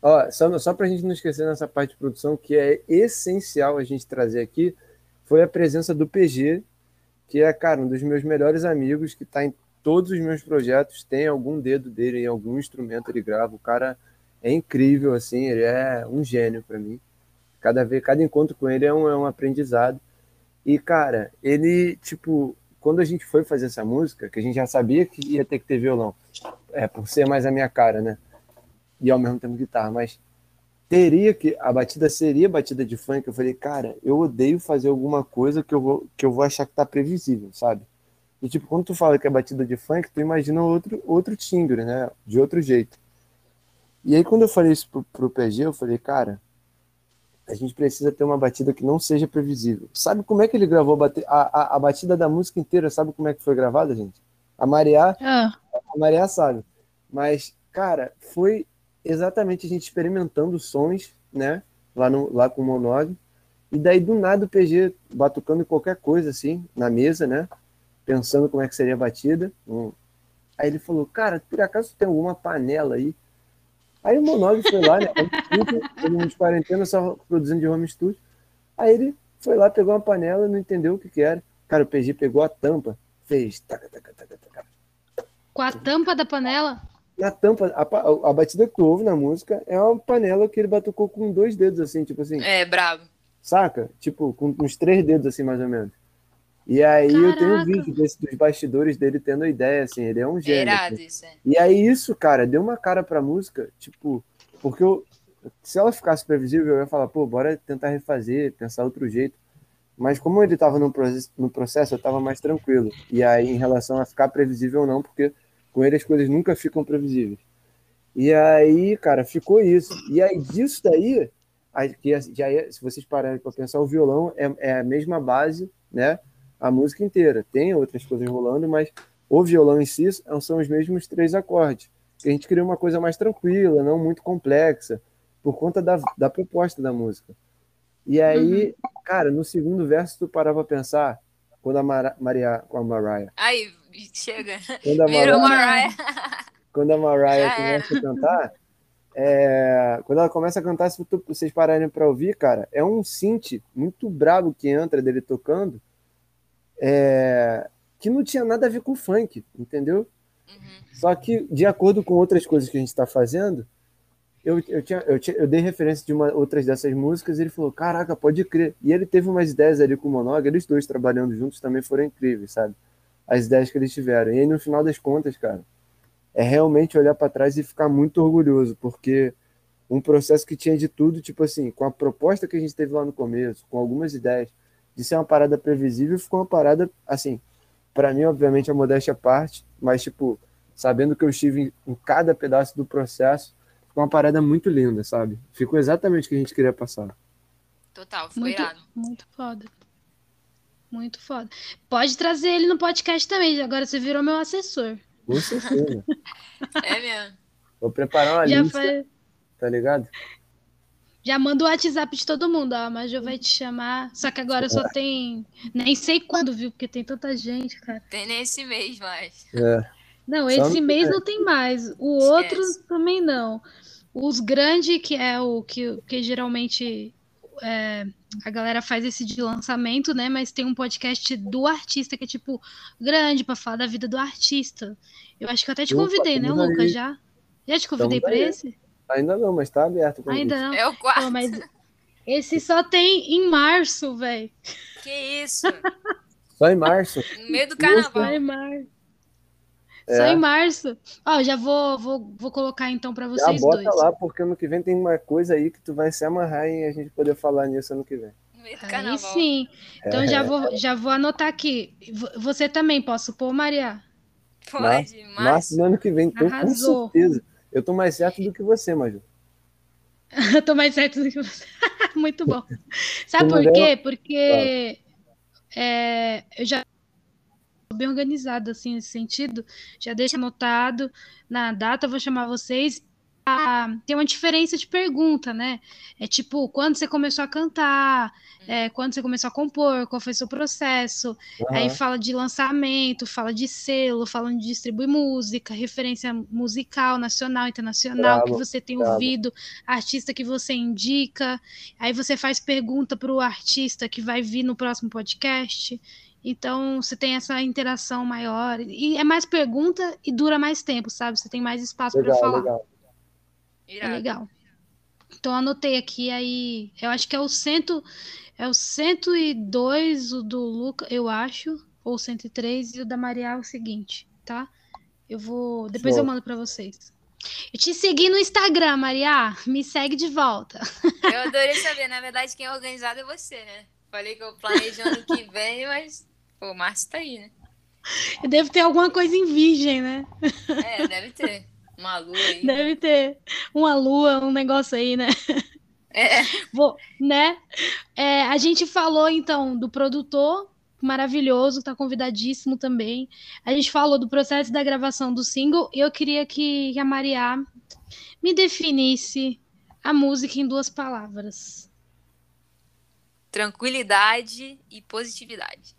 Ó, só, só pra gente não esquecer nessa parte de produção, que é essencial a gente trazer aqui, foi a presença do PG, que é, cara, um dos meus melhores amigos, que está em todos os meus projetos, tem algum dedo dele em algum instrumento, ele grava. O cara é incrível, assim, ele é um gênio para mim. Cada vez, cada encontro com ele é um, é um aprendizado. E, cara, ele, tipo, quando a gente foi fazer essa música, que a gente já sabia que ia ter que ter violão, é, por ser mais a minha cara, né? E ao mesmo tempo guitarra, mas teria que a batida seria batida de funk. Eu falei, cara, eu odeio fazer alguma coisa que eu vou que eu vou achar que tá previsível, sabe? E tipo, quando tu fala que é batida de funk, tu imagina outro outro timbre, né? De outro jeito. E aí quando eu falei isso pro, pro PG, eu falei, cara, a gente precisa ter uma batida que não seja previsível. Sabe como é que ele gravou a, a, a batida da música inteira? Sabe como é que foi gravada, gente? A Maria, ah. a Maria sabe. Mas, cara, foi exatamente a gente experimentando sons, né? Lá, no, lá com o Monog. E daí, do nada, o PG batucando qualquer coisa, assim, na mesa, né? Pensando como é que seria a batida. Aí ele falou, cara, por acaso tem alguma panela aí? Aí o Monog foi lá, né? Todo mundo de quarentena, só produzindo de home studio. Aí ele foi lá, pegou uma panela, não entendeu o que, que era. Cara, o PG pegou a tampa, fez. Taca, taca, taca, taca. Com a tampa da panela? na tampa, a, a batida que tu ouve na música é uma panela que ele batucou com dois dedos, assim, tipo assim. É, brabo. Saca? Tipo, com uns três dedos, assim, mais ou menos. E aí Caraca. eu tenho um vídeo desse, dos bastidores dele tendo ideia, assim, ele é um gênio. Assim. isso, é. E aí isso, cara, deu uma cara pra música, tipo, porque eu, se ela ficasse previsível, eu ia falar, pô, bora tentar refazer, pensar outro jeito. Mas como ele tava no, no processo, eu tava mais tranquilo. E aí, em relação a ficar previsível ou não, porque com ele as coisas nunca ficam previsíveis. E aí, cara, ficou isso. E aí, disso daí, que já é, se vocês pararem para pensar, o violão é, é, a mesma base, né? A música inteira. Tem outras coisas rolando, mas o violão em si são os mesmos três acordes. A gente cria uma coisa mais tranquila, não muito complexa, por conta da, da proposta da música. E aí, uhum. cara, no segundo verso, tu parava pra pensar, quando a Mar Maria, com a Mariah. Aí, chega. Quando a Virou Mariah. Quando a Mariah começa a cantar, é, quando ela começa a cantar, se vocês pararem para ouvir, cara, é um synth muito brabo que entra dele tocando, é, que não tinha nada a ver com funk, entendeu? Uhum. Só que, de acordo com outras coisas que a gente está fazendo, eu, eu, tinha, eu, tinha, eu dei referência de uma, outras dessas músicas e ele falou: Caraca, pode crer. E ele teve umas ideias ali com o Monog, eles dois trabalhando juntos também foram incríveis, sabe? as ideias que eles tiveram. E aí, no final das contas, cara, é realmente olhar para trás e ficar muito orgulhoso, porque um processo que tinha de tudo, tipo assim, com a proposta que a gente teve lá no começo, com algumas ideias, de ser uma parada previsível, ficou uma parada, assim, para mim, obviamente, a modéstia à parte, mas, tipo, sabendo que eu estive em, em cada pedaço do processo, ficou uma parada muito linda, sabe? Ficou exatamente o que a gente queria passar. Total, ficou Muito, irado. muito foda. Muito foda. Pode trazer ele no podcast também. Agora você virou meu assessor. Com certeza. É mesmo. Vou preparar uma Já, lista, faz- tá ligado? Já manda o WhatsApp de todo mundo. Ó, a Major vai te chamar. Só que agora só tem. Nem sei quando, viu? Porque tem tanta gente, cara. Tem nesse mês, mas. É. Não, Só esse no- mês não tem mais. O outro Esquece. também não. Os grandes, que é o que, que geralmente é, a galera faz esse de lançamento, né? Mas tem um podcast do artista que é tipo grande pra falar da vida do artista. Eu acho que eu até te Opa, convidei, né. Lucas? Já? Já te convidei pra aí. esse? Ainda não, mas tá aberto. Ainda não. É o quarto. Pô, mas esse só tem em março, velho. Que isso? Só em março. No meio do Só carnaval. em março. É. Só em março. Ó, já vou, vou, vou colocar então pra Já vocês bota dois. lá, porque ano que vem tem uma coisa aí que tu vai se amarrar em a gente poder falar nisso ano que vem. No meio do Aí carnaval. sim. Então É. já vou, já vou anotar aqui. Você também posso pôr, Maria? Pode, Março mas. do ano que vem, então com certeza. Eu tô mais certo do que você, Maju. Eu tô mais certo do que você. Muito bom. Sabe por não quê? Porque é, eu já tô bem organizada assim nesse sentido. Já deixo anotado na data, vou chamar vocês. Tem uma diferença de pergunta, né? É tipo, quando você começou a cantar, é, quando você começou a compor, qual foi o seu processo, Aí Aham. fala de lançamento, fala de selo, fala de distribuir música, referência musical, nacional, internacional, que Bravo, você tem bravo. ouvido, artista que você indica. Aí você faz pergunta para o artista que vai vir no próximo podcast. Então você tem essa interação maior. E é mais pergunta e dura mais tempo, sabe? Você tem mais espaço para falar. legal. É legal. Então anotei aqui aí, eu acho que é o cento, é o 102 o do Luca, eu acho, ou 103 e o da Maria é o seguinte, tá? Eu vou, depois eu Show. mando pra vocês. Eu te segui no Instagram, Maria, me segue de volta. Eu adorei saber. Na verdade, quem é organizado é você, né? Falei que eu planejo ano que vem, mas. Pô, o Márcio tá aí, né? Eu devo ter alguma coisa em virgem, né? É, deve ter. Uma lua aí. Deve ter uma lua, um negócio aí, né? É. Vou, né? É, a gente falou então do produtor maravilhoso, tá convidadíssimo também. A gente falou do processo da gravação do single e eu queria que a Maria me definisse a música em duas palavras. Tranquilidade e positividade.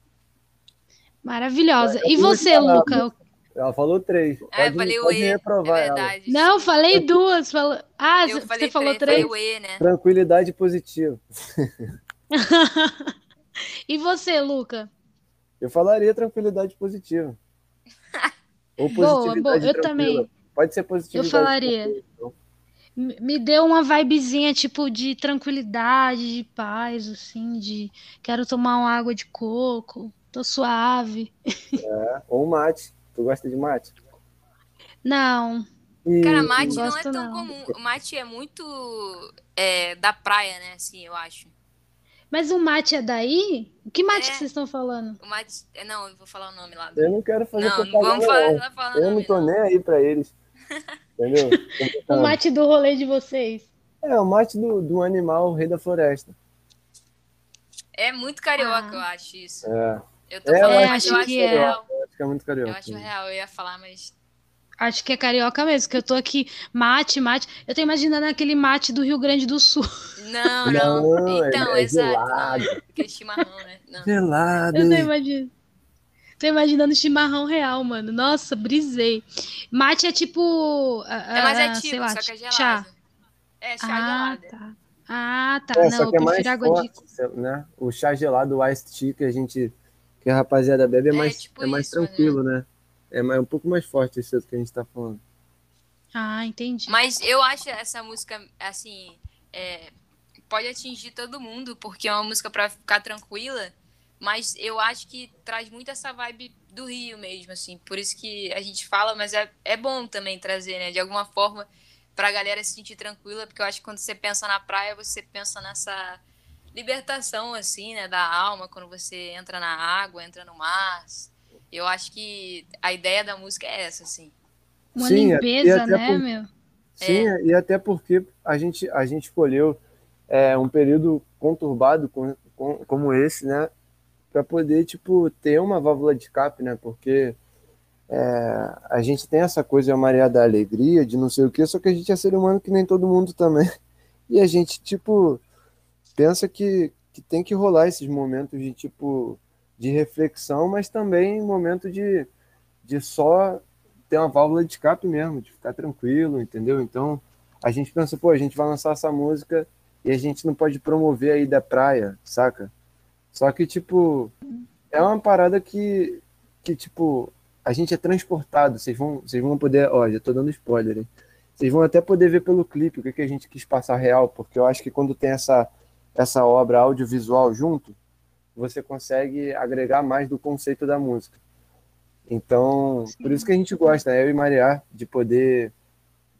Maravilhosa. É E você. Luca? Ela falou três. Eu Pode- falei o pode E. É reprovar ela. verdade. Não, falei duas. fala- Ah, Eu você falei falou três. três? Falei o E, né? Tranquilidade positiva. E você, Luca? Eu falaria tranquilidade positiva. Ou Boa, positividade boa. Eu tranquila. também. Pode ser positividade. Eu falaria. então. Me me deu uma vibezinha, tipo, de tranquilidade, de paz, assim, de quero tomar uma água de coco, tô suave. É. Ou mate. Tu gosta de mate? Não, E- Cara, mate Não não, é tão não. comum. O mate é muito é, da praia, né? Assim, eu acho. mas o mate é daí? Que mate É. que vocês estão falando? O mate. é, Não, eu vou falar o nome lá. Eu não quero fazer Não, vamos falar, não. falar Eu nome, não tô não. nem aí pra eles. Entendeu? O mate do rolê de vocês. É, o mate do, do animal, o rei da floresta. É muito carioca, Ah. eu acho isso. É, Eu tô É, falando, eu mas acho eu acho que é. real. eu acho que é muito Eu carioca. acho real, eu ia falar, mas. Acho que é carioca mesmo, que eu tô aqui, mate, mate. Eu tô imaginando aquele mate do Rio Grande do Sul. Não, não. Não, é- então, é exato. gelado. Não, aquele chimarrão, né? Não. Gelado. Eu tô hein? imaginando. Tô imaginando chimarrão real, mano. Nossa, brisei. Mate é tipo. É mais ah, ativo, sei lá, só que é gelado. chá. É, chá Ah, gelado. tá. Ah, tá. É, Não, só eu que é mais prefiro água de. forte, né? O chá gelado, o iced tea que a gente, que a rapaziada bebe é É, mais, tipo é mais isso, né? tranquilo, né? É mais, um pouco mais forte esse outro que a gente tá falando. Ah, entendi. Mas eu acho essa música, assim, é, pode atingir todo mundo, porque é uma música pra ficar tranquila, Mas eu acho que traz muito essa vibe do Rio mesmo, assim. Por isso que a gente fala, mas é, é bom também trazer, né? De alguma forma, pra galera se sentir tranquila, porque eu acho que quando você pensa na praia, você pensa nessa libertação, assim, né? Da alma, quando você entra na água, entra no mar. Eu acho que a ideia da música é essa, assim. Uma Sim, limpeza, né, por- meu? Sim, e até porque a gente, a gente escolheu é, um período conturbado com, com- como esse, né? Para poder, tipo, ter uma válvula de escape, né? Porque é, a gente tem essa coisa, a Maria da alegria, de não sei o quê, só que a gente é ser humano que nem todo mundo também. E a gente, tipo, pensa que, que tem que rolar esses momentos de, tipo, de reflexão, mas também momento de, de só ter uma válvula de escape mesmo, de ficar tranquilo, entendeu? Então, a gente pensa, pô, a gente vai lançar essa música e a gente não pode promover aí da praia, saca? Só que, tipo, é uma parada que, que tipo, a gente é transportado, vocês vão, vocês vão poder, ó, já tô dando spoiler, hein? Vocês vão até poder ver pelo clipe o que, que a gente quis passar real, porque eu acho que quando tem essa, essa obra audiovisual junto, você consegue agregar mais do conceito da música. Então, por isso que a gente gosta, eu e Maria, de poder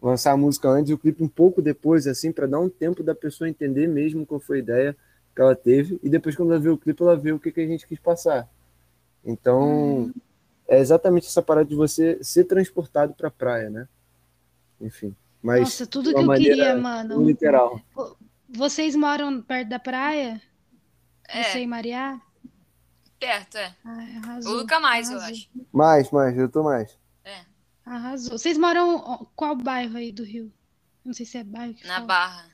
lançar a música antes e o clipe um pouco depois, assim, para dar um tempo da pessoa entender mesmo qual foi a ideia que ela teve, e depois, quando ela vê o clipe, ela vê o que, que a gente quis passar. Então, é exatamente essa parada de você ser transportado para a praia, né? Enfim, mas Nossa, tudo que eu maneira queria, mano. literal. Vocês moram perto da praia? É. Você e Maria? Perto, é. Ai, O arrasou. Luca mais, eu arrasou. acho. Mais, mais, eu tô mais. É, Arrasou. Vocês moram qual bairro aí do Rio? Não sei se é bairro que na fala. Barra.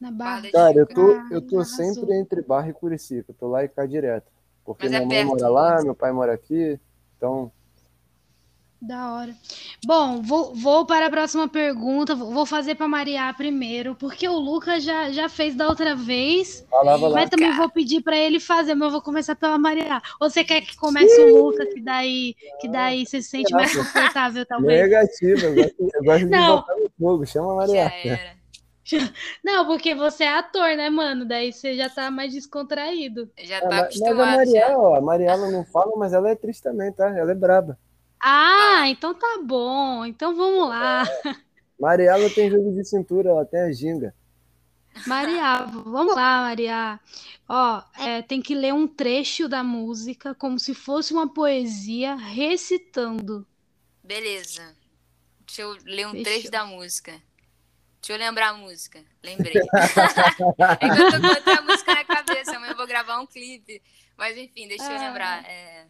Na Barra Cara, eu tô, Ah, eu tô arrasou. sempre entre Barra e Curicica. Eu tô lá e cá direto. Porque Mas é minha mãe perto, mora lá, meu pai mora aqui. Então, Da hora. Bom, vou, vou para a próxima pergunta. Vou fazer para Maria primeiro, porque o Lucas já, já fez da outra vez, vai lá, vai lá. mas também vou pedir para ele fazer, mas eu vou começar pela Maria. Ou você quer que comece o Lucas, que daí, que daí você se sente mais confortável, talvez? Negativo, eu gosto, eu gosto de Não. botar no fogo. Chama a Já Maria. era. Não, porque você é ator, né, mano? Daí você já tá mais descontraído. Já É, tá mas, a acostumado Maria, já. ó, a Maria ela não fala, mas ela é atriz também, tá? Ela é braba. Ah, então tá bom. Então vamos lá. Mariela tem jogo de cintura, ela tem a ginga. Maria, vamos lá, Maria. Ó, é, tem que ler um trecho da música como se fosse uma poesia recitando. Beleza. Deixa eu ler um Fechou. trecho da música. Deixa eu lembrar a música. Lembrei. é que eu tô com outra música na cabeça, amanhã eu vou gravar um clipe. Mas enfim, deixa eu Ah. lembrar. É,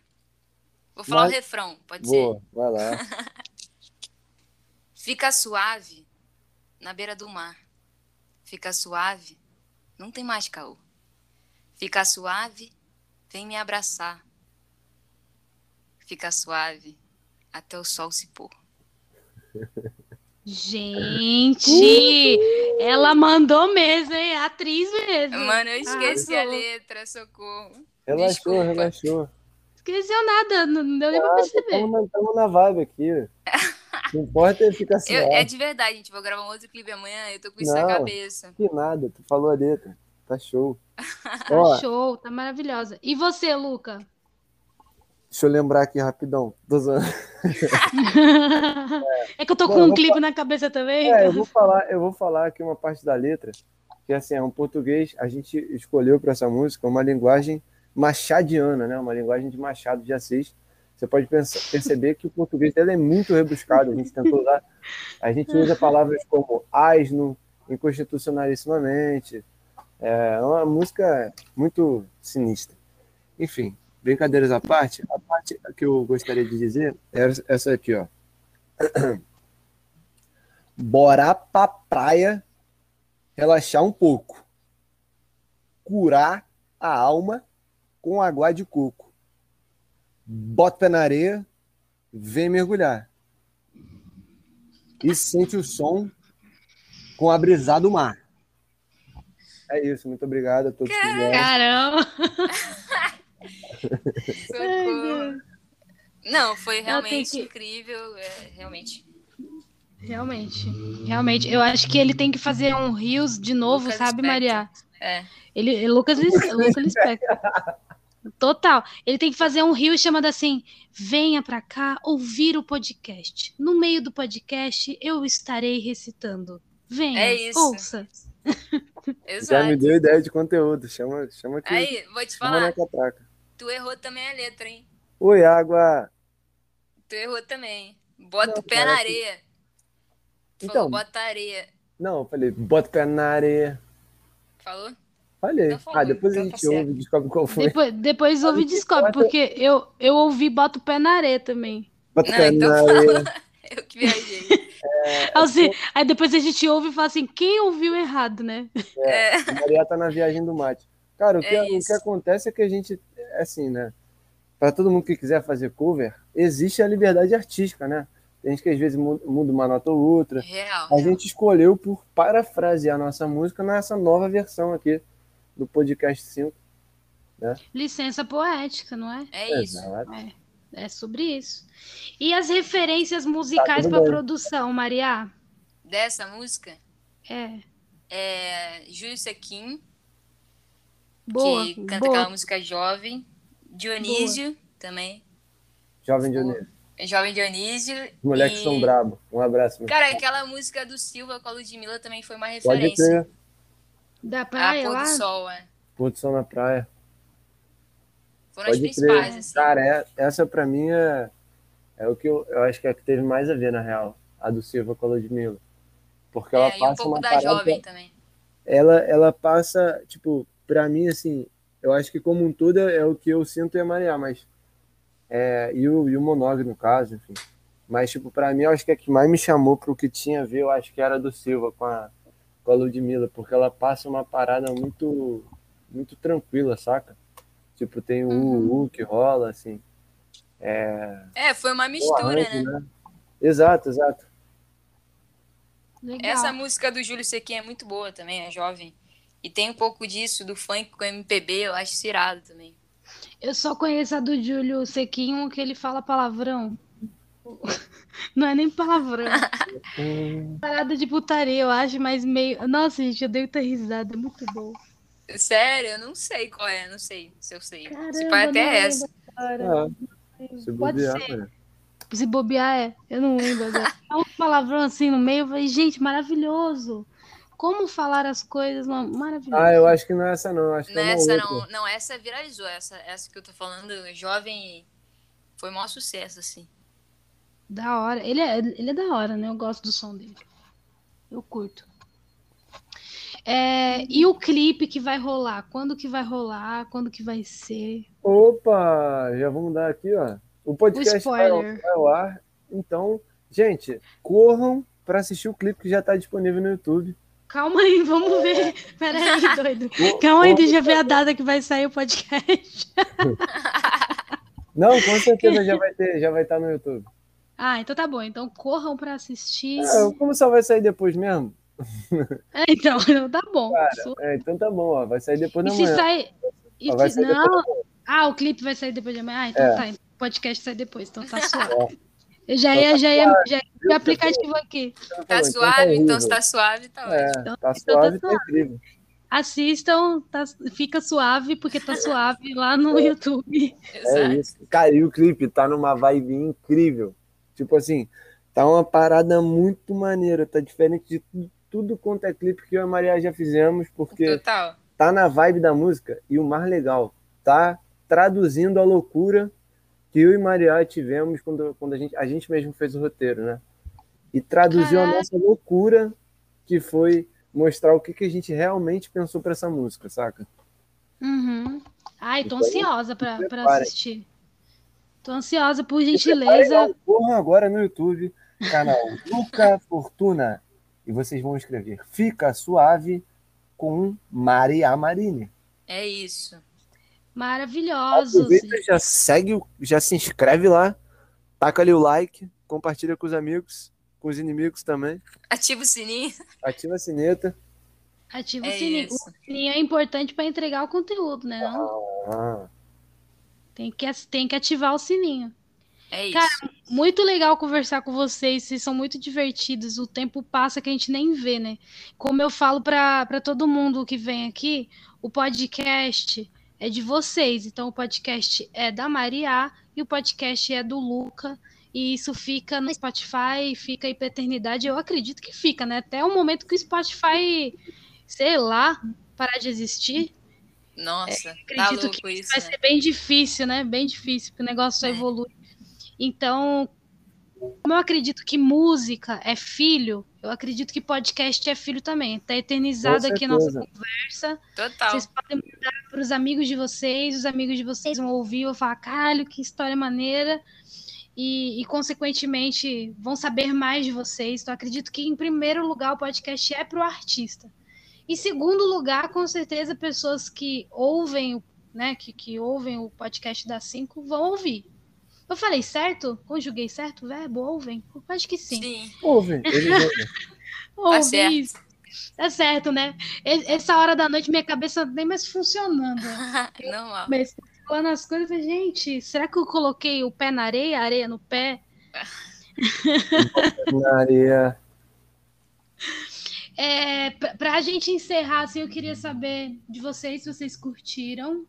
Vou falar Mas- o refrão, pode ser? Boa, vai lá. Fica suave na beira do mar. Fica suave, não tem mais caô. Fica suave, vem me abraçar. Fica suave até o sol se pôr. Gente, ela mandou mesmo, hein? Atriz mesmo. Mano, eu esqueci a Arrasou. letra, socorro. Relaxou, Desculpa. relaxou. Esqueceu nada, não não deu nem pra perceber. Estamos na vibe aqui. O que importa é ficar Eu- suave. é de verdade, gente. Vou gravar um outro clipe amanhã. Eu tô com isso na Não. cabeça. Que nada, tu falou a letra. Tá show. Tá Ó, show, tá maravilhosa. E você, Luca? deixa eu lembrar aqui rapidão. Tô zoando. É que eu tô Bom, com eu um clipe na cabeça também. É, eu então- vou falar, eu vou falar aqui uma parte da letra, que assim, é um português, a gente escolheu para essa música uma linguagem machadiana, né? Uma linguagem de Machado de Assis. Você pode pensar- perceber que o português dela é muito rebuscado. A gente tentou usar, a gente usa palavras como asno, inconstitucionalissimamente. É uma música muito sinistra. Enfim, brincadeiras à parte, a parte que eu gostaria de dizer é essa aqui, ó. Bora pra praia relaxar um pouco. Curar a alma com água de coco. Bota na areia, vem mergulhar. E sente o som com a brisa do mar. É isso, muito obrigado a todos que vieram. Caramba! Socorro. Não, foi realmente que- incrível. É, realmente. Realmente, realmente. Eu acho que ele tem que fazer um Rios de novo, Lucas sabe, Spector. Maria? É. Ele, Lucas, Lucas Lispector. Total. Ele tem que fazer um rio chamado assim: venha pra cá ouvir o podcast. No meio do podcast, eu estarei recitando. Venha, É isso. ouça. Já me Exato. deu ideia de conteúdo. Chama, chama aqui. Aí, vou te falar, tu errou também a letra, hein? Oi, água. Tu errou também. Bota Não, o pé cara, na que- areia. Tu Então. falou, bota areia. Não, eu falei, bota o pé na areia. Falou? Falei. Então falou, ah, depois então a tá gente ouve e descobre qual foi. Depois, depois ouve e descobre, porque eu, eu ouvi Bota o Pé na Areia também. Bota o pé então na areia. Eu que viajei. Assim, aí depois a gente ouve e fala assim, quem ouviu errado, né? É. A Maria tá na viagem do mate. Cara, o que, É o que acontece é que a gente, é assim, né? Pra todo mundo que quiser fazer cover, existe a liberdade artística, né? Tem gente que às vezes mu- muda uma nota ou outra. Real. A real. gente escolheu por parafrasear nossa música nessa nova versão aqui do podcast 5. Licença poética, não é? É isso. Exato. É sobre isso. E as referências musicais tudo para produção, Maria? Dessa música, É. é Júlio Sequim, Boa. que canta boa. aquela música jovem. Dionísio também. Jovem Dionísio. Jovem Dionísio. Os moleques e- são brabo. Um abraço. meu. Cara, aquela música do Silva com a Ludmilla também foi uma Pode referência. ter. Da A praia Pôr lá? do Sol, é. Produção na praia. Foram as Pode principais, crer. assim. Cara, é- essa pra mim é, é o que eu, eu acho que é a que teve mais a ver, na real. A do Silva com a Ludmilla. Porque ela É, e um passa pouco uma da parada... jovem também. ela, ela passa, tipo, pra mim, assim, eu acho que como um todo é, é o que eu sinto e a Maria, mas. É, e, o, e o Monog, no caso, enfim. Mas, tipo, pra mim, eu acho que a que mais me chamou pro que tinha a ver, eu acho que era a do Silva com a, com a Ludmilla, porque ela passa uma parada muito, muito tranquila, saca? Tipo, tem o Uhum. uh, uh que rola, assim. É, É, foi uma mistura, arranjo, né? né? Exato, exato. Legal. Essa música do Júlio Sequim é muito boa também, é jovem. E tem um pouco disso, do funk com MPB, eu acho isso irado também. Eu só conheço a do Júlio Sequinho, que ele fala palavrão. Não é nem palavrão. Hum, Parada de putaria, eu acho, mas meio. Nossa, gente, eu dei muita risada, é muito bom. Sério, eu não sei qual é, não sei se eu sei. se Caramba, pá, até não é essa. É, se Pode bobear, ser. Maria. Se bobear, é. Eu não lembro agora. É um palavrão assim no meio, eu falei, gente, maravilhoso. Como falar as coisas, ma- maravilhoso. Ah, eu acho que não é essa, não. Acho que Não, é essa outra. não, não, essa viralizou, essa, essa que eu tô falando, jovem, foi maior sucesso, assim. Da hora. Ele é, ele é da hora, né? Eu gosto do som dele. Eu curto. É, e o clipe que vai rolar? Quando que vai rolar? Quando que vai ser? Opa, já vamos dar aqui, ó. O podcast O vai ao, spoiler. vai ao ar. Então, gente, corram para assistir o clipe que já está disponível no YouTube. Calma aí, vamos ver. Pera aí, doido. Calma aí, deixa eu ver a data que vai sair o podcast. Não, com certeza já vai ter, já vai estar no YouTube. Ah, então tá bom. Então corram pra assistir. É, como só vai sair depois mesmo? É, então, então tá bom. Su- É, então tá bom, ó. Vai sair depois da se manhã. sai. e se- sair Não. Ah, o clipe vai sair depois de amanhã. Ah, então É. tá. O podcast sai depois, então tá suave. Eu já ia, já ia, já ia Viu, o aplicativo aqui. Então Tá então suave, então se tá suave, tá É, ótimo. Então- tá então suave, tá tá incrível. Assistam, tá- fica suave, porque tá suave lá no YouTube. É Exato. isso. Cara, e o clipe tá numa vibe incrível. Tipo assim, tá uma parada muito maneira. Tá diferente de tudo, tudo quanto é clipe que eu e a Maria já fizemos, porque Total. tá na vibe da música. E o mais legal, tá traduzindo a loucura que eu e Maria tivemos quando, quando a, gente, a gente mesmo fez o roteiro, né? E traduziu a Caraca. nossa loucura, que foi mostrar o que, que a gente realmente pensou pra essa música, saca? Uhum. Ai, tô Então, ansiosa preparem. assistir. Tô ansiosa, por Preparem gentileza. ao Corram agora no YouTube, canal Luca Fortuna. E vocês vão escrever Fica Suave com Maria Marini. É isso. Maravilhosos. Aproveita, já segue, o- já se inscreve lá, taca ali o like, compartilha com os amigos, com os inimigos também. Ativa o sininho. Ativa a sineta. Ativa o É sininho. isso. O sininho é importante para entregar o conteúdo, né? Não? Ah, Tem, que, tem que ativar o sininho. É isso. Cara, Muito legal conversar com vocês, vocês são muito divertidos. O tempo passa que a gente nem vê, né? Como eu falo para todo mundo que vem aqui, o podcast é de vocês. Então o podcast é da Maria e o podcast é do Luca. E isso fica no Spotify, fica aí pra eternidade. Eu acredito que fica, né? Até o momento que o Spotify, sei lá, parar de existir. Nossa, É, tá acredito louco que isso, vai né? ser bem difícil, né? Bem difícil, porque o negócio só É. evolui. Então, como eu acredito que música é filho, eu acredito que podcast é filho também. Tá eternizado aqui a nossa conversa. Total. Vocês podem mandar para os amigos de vocês, os amigos de vocês vão ouvir e vão falar, caralho, que história maneira. E, e, consequentemente, vão saber mais de vocês. Então, acredito que, em primeiro lugar, o podcast é para o artista. Em segundo lugar, com certeza, pessoas que ouvem, né, que, que ouvem o podcast da 5 vão ouvir. Eu falei certo? Conjuguei certo o verbo? Ouvem? Eu acho que sim. Sim. Ouve, eles ouvem. Ouve certo. isso. Tá certo, né? Essa hora da noite, minha cabeça nem mais funcionando. Normal. Mas falando as coisas, gente, será que eu coloquei o pé na areia, a areia no pé? Na areia. É, pra, pra gente encerrar, assim, eu queria saber de vocês se vocês curtiram.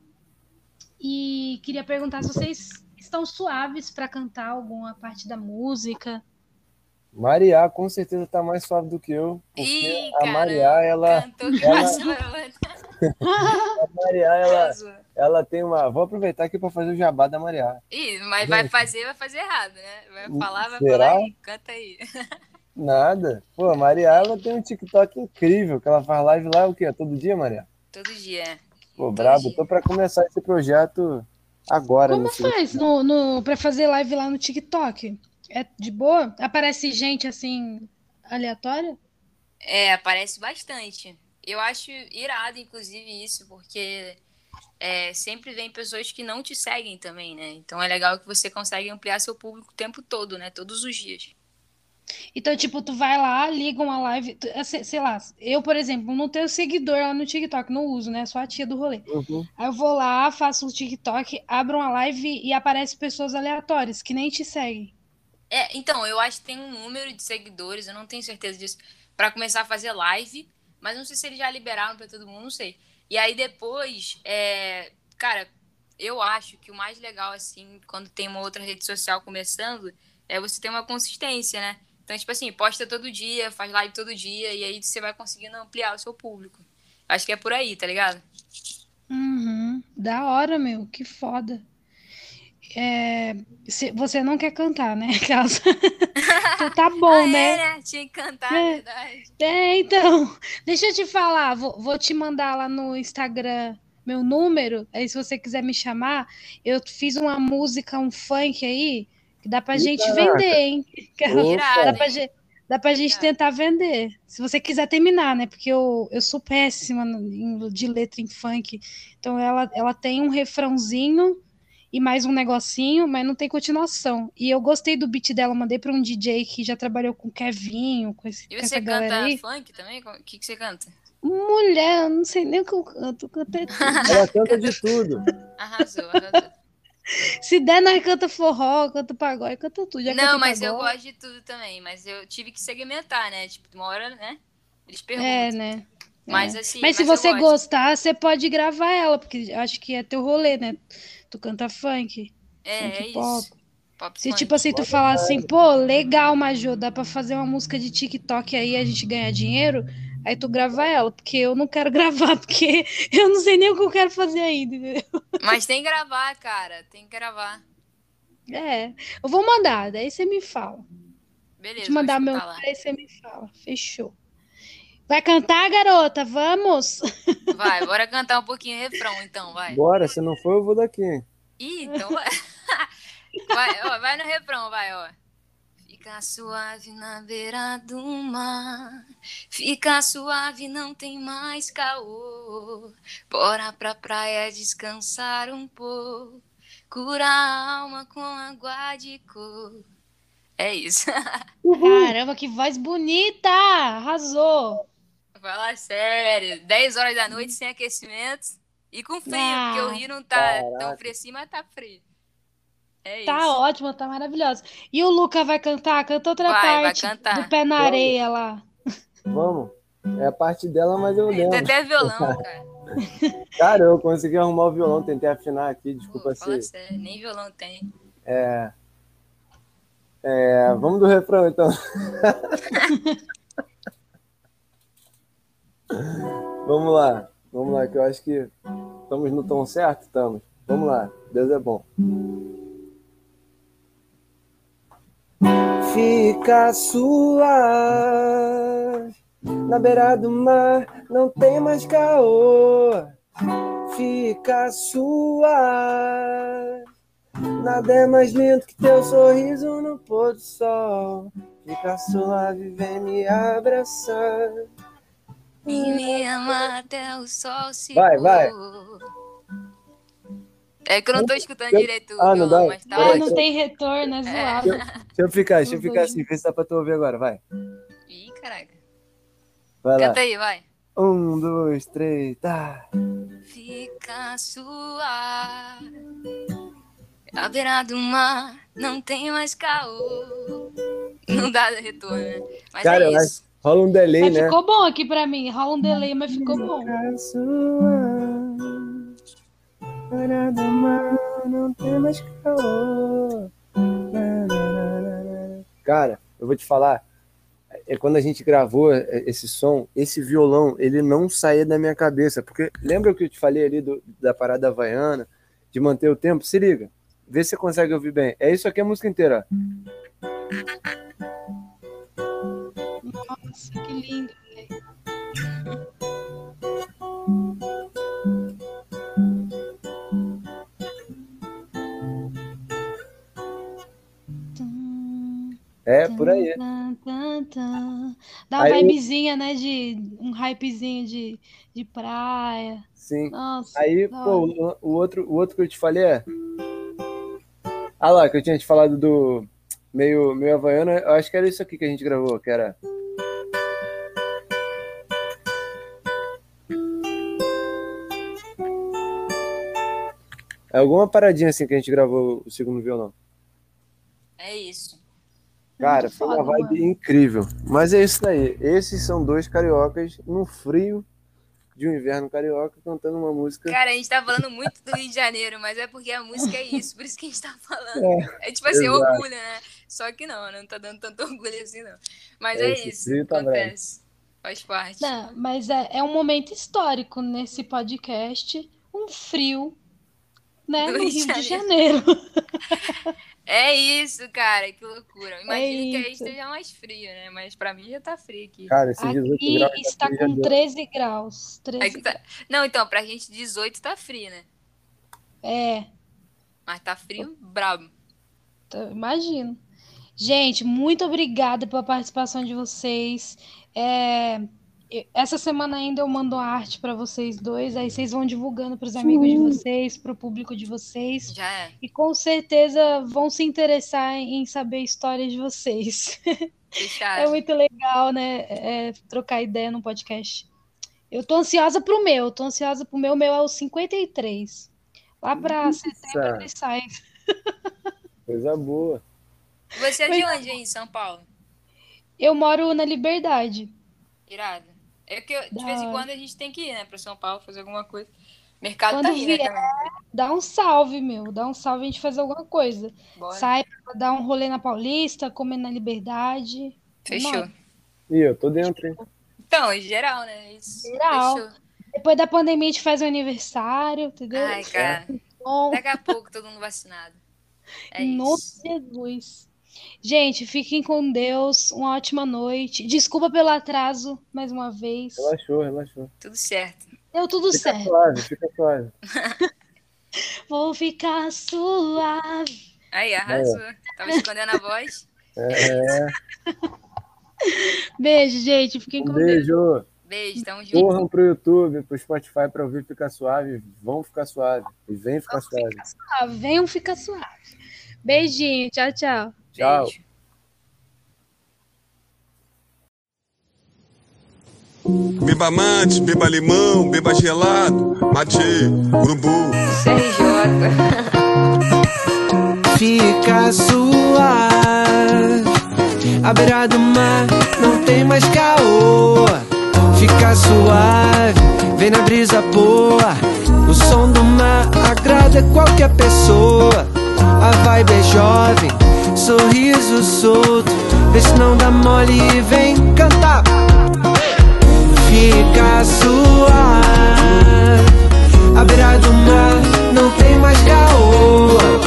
E queria perguntar se vocês estão suaves pra cantar alguma parte da música. Maria, com certeza tá mais suave do que eu. Porque Ih, a. Maria, ela. Cantou que ela- passou a. A Maria, ela, ela tem uma. Vou aproveitar aqui para fazer o jabá da Maria. Ih, mas vai Gente. fazer, vai fazer errado, né? Vai falar, vai Será? falar aí. Canta aí. Nada. Pô, a Maria, ela tem um TikTok incrível, que ela faz live lá o quê? Todo dia, Maria? Todo dia. Pô, Todo brabo. dia. Tô para começar esse projeto agora. Como faz no, no, pra fazer live lá no TikTok? É de boa? Aparece gente assim, aleatória? É, aparece bastante. Eu acho irado, inclusive, isso, porque é, sempre vem pessoas que não te seguem também, né? Então é legal que você consegue ampliar seu público o tempo todo, né? Todos os dias. Então, tipo, tu vai lá, liga uma live, tu- é, sei lá, eu, por exemplo, não tenho seguidor lá no TikTok, não uso, né? Sou a tia do rolê. Uhum. Aí eu vou lá, faço o TikTok, abro uma live e aparece pessoas aleatórias que nem te seguem. É, então, eu acho que tem um número de seguidores, eu não tenho certeza disso, pra começar a fazer live, mas não sei se eles já liberaram pra todo mundo, não sei. E aí depois, é, cara, eu acho que o mais legal, assim, quando tem uma outra rede social começando, é você ter uma consistência, né? Então, tipo assim, posta todo dia, faz live todo dia, e aí você vai conseguindo ampliar o seu público. Acho que é por aí, tá ligado? Uhum, da hora, meu, que foda. É, você não quer cantar, né? Aquelas- Tu tá bom, ah, né? é, né? Tinha que cantar, É. é verdade. É, então, deixa eu te falar, vou, vou te mandar lá no Instagram meu número, aí se você quiser me chamar, eu fiz uma música, um funk aí, que dá pra Ih, gente caraca. vender, hein? Opa. Dá pra, ge- dá pra gente tentar vender. Se você quiser terminar, né? Porque eu, eu sou péssima de letra em funk. Então ela, ela tem um refrãozinho e mais um negocinho, mas não tem continuação. E eu gostei do beat dela, mandei pra um DJ que já trabalhou com o Kevinho, com, esse, E você essa galera canta aí. funk também? O que, que você canta? Mulher, eu não sei nem o que eu canto. eu canto. Ela canta de tudo. Arrasou, arrasou. Se der, nós canta forró, canta pagode, canta tudo. Já Não, cantei mas eu pagode. gosto de tudo também. Mas eu tive que segmentar, né? Tipo, uma hora, né? Eles perguntam. É, né? Mas assim. Mas se eu você gosto. gostar, você pode gravar ela, porque acho que é teu rolê, né? Tu canta funk. É, funk é pop. isso. Pop Se funk. tipo assim, tu falar assim, pô, legal, Majô, dá pra fazer uma música de TikTok aí e a gente ganhar dinheiro, aí tu grava ela, porque eu não quero gravar, porque eu não sei nem o que eu quero fazer ainda. entendeu? Mas tem que gravar, cara. Tem que gravar. É, eu vou mandar, daí você me fala. Beleza. Vou te mandar meu lá. número, aí você me fala. Fechou. Vai cantar, garota? Vamos? Vai, bora cantar um pouquinho o refrão, então, vai. Bora, se não for, eu vou daqui. Ih, então vai. Vai, ó, vai no refrão, vai, ó. Fica suave na beira do mar. Fica suave, não tem mais caô. Bora pra praia descansar um pouco. Cura a alma com água de cor. É isso. Caramba, que voz bonita! Arrasou! Fala sério. 10 horas da noite sem aquecimento. E com frio, Ah, porque o rio não tá tão caraca. fresquinho, mas tá frio. É Tá isso. ótima, tá maravilhosa. E o Luca vai cantar? Canta outra Vai, vai parte cantar. do pé na Vamos. areia lá. Vamos. É a parte dela, mas eu Tem lembro. até violão, cara. Cara, eu consegui arrumar o violão, tentei afinar aqui, desculpa Pô, fala se. sério, nem violão tem. É. É, vamos do refrão então. vamos lá, vamos lá, que eu acho que estamos no tom certo, estamos. Vamos lá, Deus é bom. Fica suave na beira do mar, não tem mais caô. Fica suave. Nada é mais lindo que teu sorriso no pôr do sol. Fica suave, vem me abraçar. E me ama até o sol se Vai, vai. É que eu não tô escutando Eu- direito o Ah, não dá? mas tá Ah, não tem retorno, é zoado. Deixa eu ficar, deixa eu ficar assim, vê se dá pra tu ouvir agora, vai. Ih, caraca. Vai lá. Canta aí, vai. Um, dois, três, tá. Fica suave. À beira do mar, não tem mais caô. Não dá retorno, né? Mas Cara, é isso. Rola um delay, Mas né? ficou bom aqui pra mim. Rola um delay, mas ficou bom. Fica suave. Beira do mar, não tem mais na. Cara, eu vou te falar. É quando a gente gravou é, esse som, esse violão, ele não saía da minha cabeça. Porque lembra o que eu te falei ali do- da parada havaiana, de manter o tempo? Se liga, vê se você consegue ouvir bem. É isso aqui a música inteira. Nossa, que lindo. É por aí. Dá uma Aí- vibezinha, né? De um hypezinho de, de praia. Sim. Nossa. Aí, pô, o, o outro, o outro que eu te falei é. Ah lá, que eu tinha te falado do meio, meio havaiano, eu acho que era isso aqui que a gente gravou, que era. É alguma paradinha assim que a gente gravou o segundo violão. É isso. Cara, foi uma vibe mano. incrível. Mas é isso daí. Esses são dois cariocas no frio de um inverno carioca cantando uma música. Cara, a gente tá falando muito do Rio de Janeiro, mas é porque a música é isso, por isso que a gente tá falando. É, tipo assim, exato. orgulho, né? Só que não, não tá dando tanto orgulho assim, não. Mas é, Esse isso, frio tá acontece. Faz parte. Não, mas é, é um momento histórico nesse podcast. Um frio, né? Do No Rio de Rio de Janeiro. É isso, cara, que loucura. Imagino que aí esteja mais frio, né? Mas pra mim já tá frio aqui. Cara, esses 18 Aqui graus. está daqui já com deu. 13 graus. 13 É tá- Não, então, pra gente 18 tá frio, né? É, Mas tá frio brabo. Então, imagino. Gente, muito obrigada pela participação de vocês. É, essa semana ainda eu mando a arte para vocês dois, aí vocês vão divulgando para os amigos de vocês, para o público de vocês, Já é. e com certeza vão se interessar em saber a história de vocês. Fechado. É muito legal, né? é, trocar ideia no podcast. Eu tô ansiosa pro meu, tô ansiosa pro meu, o meu é o 53. Lá para setembro ele sai. Coisa boa. Você é de onde em São Paulo? Eu moro na Liberdade. Irado. É que de Da vez em quando a gente tem que ir, né, pra São Paulo fazer alguma coisa. Mercado Quando tá aí, né, vier, também. Dá um salve, meu. Dá um salve a gente fazer alguma coisa. Bora. Sai pra dar um rolê na Paulista, comer na Liberdade. Fechou. Mano, Ih, eu tô dentro, hein? Então, em geral, né? Isso. Geral. Fechou. depois da pandemia a gente faz o aniversário, entendeu? Ai, cara. Bom, Daqui a pouco todo mundo vacinado. É em nome isso. de Jesus. Gente, fiquem com Deus. Uma ótima noite. Desculpa pelo atraso, mais uma vez. Relaxou, relaxou. Tudo certo. Deu tudo Fica certo. suave, fica suave. Vou ficar suave. Aí, arrasou. Tava escondendo a voz. É, Beijo, gente. Fiquem um com Deus. beijo. Beijo, tamo junto. Corram pro YouTube, pro Spotify pra ouvir Fica Suave. Vão ficar suave. E vem ficar suave. Ah, venham ficar suave. Beijinho. Tchau, tchau. Tchau. Beba mate, beba limão, beba gelado, mate, urubu. CRJ. Fica suave, à beira do mar não tem mais caô. Fica suave, vem na brisa boa. O som do mar agrada qualquer pessoa. A vibe é jovem, sorriso solto. Vê se não dá mole e vem cantar. Fica suave, a beira do mar não tem mais gaoa.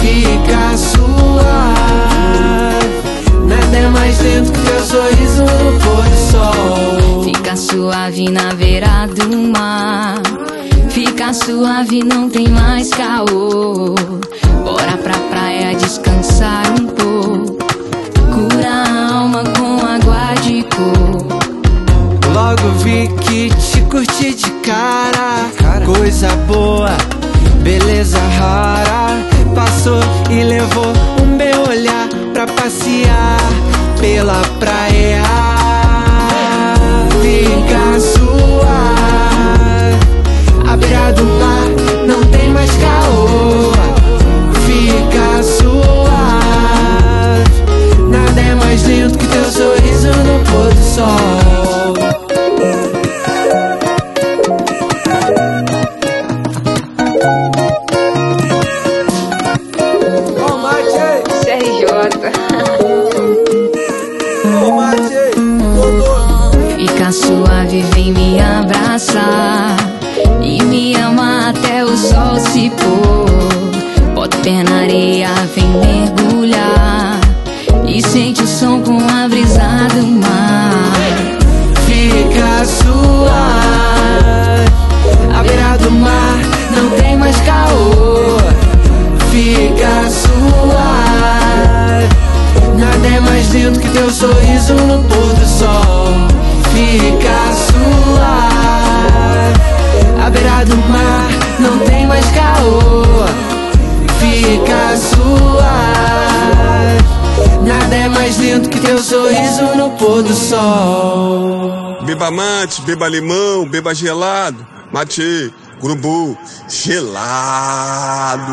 Fica suave, nada é mais lindo que teu sorriso no pôr do sol. Fica suave na beira do mar. Fica suave, não tem mais caô. Bora pra praia descansar um pouco. Cura a alma com água de cor. Logo vi que te curti de cara. Coisa boa, beleza rara. Passou e levou o meu olhar pra passear pela praia. A beira do mar não tem mais caoa. Fica suave, nada é mais lindo que teu sorriso no pôr do sol. Pôr. Bota o pé na areia, vem mergulhar e sente o som com a brisa do mar. Fica suave, a beira do mar não tem mais caô. Fica suave, nada é mais lindo que teu sorriso no pôr do sol. Fica suave, a beira do mar não tem mais caô. Fica suave, nada é mais lindo que teu sorriso no pôr do sol. Beba mate, beba limão, beba gelado, mate, grubu, gelado.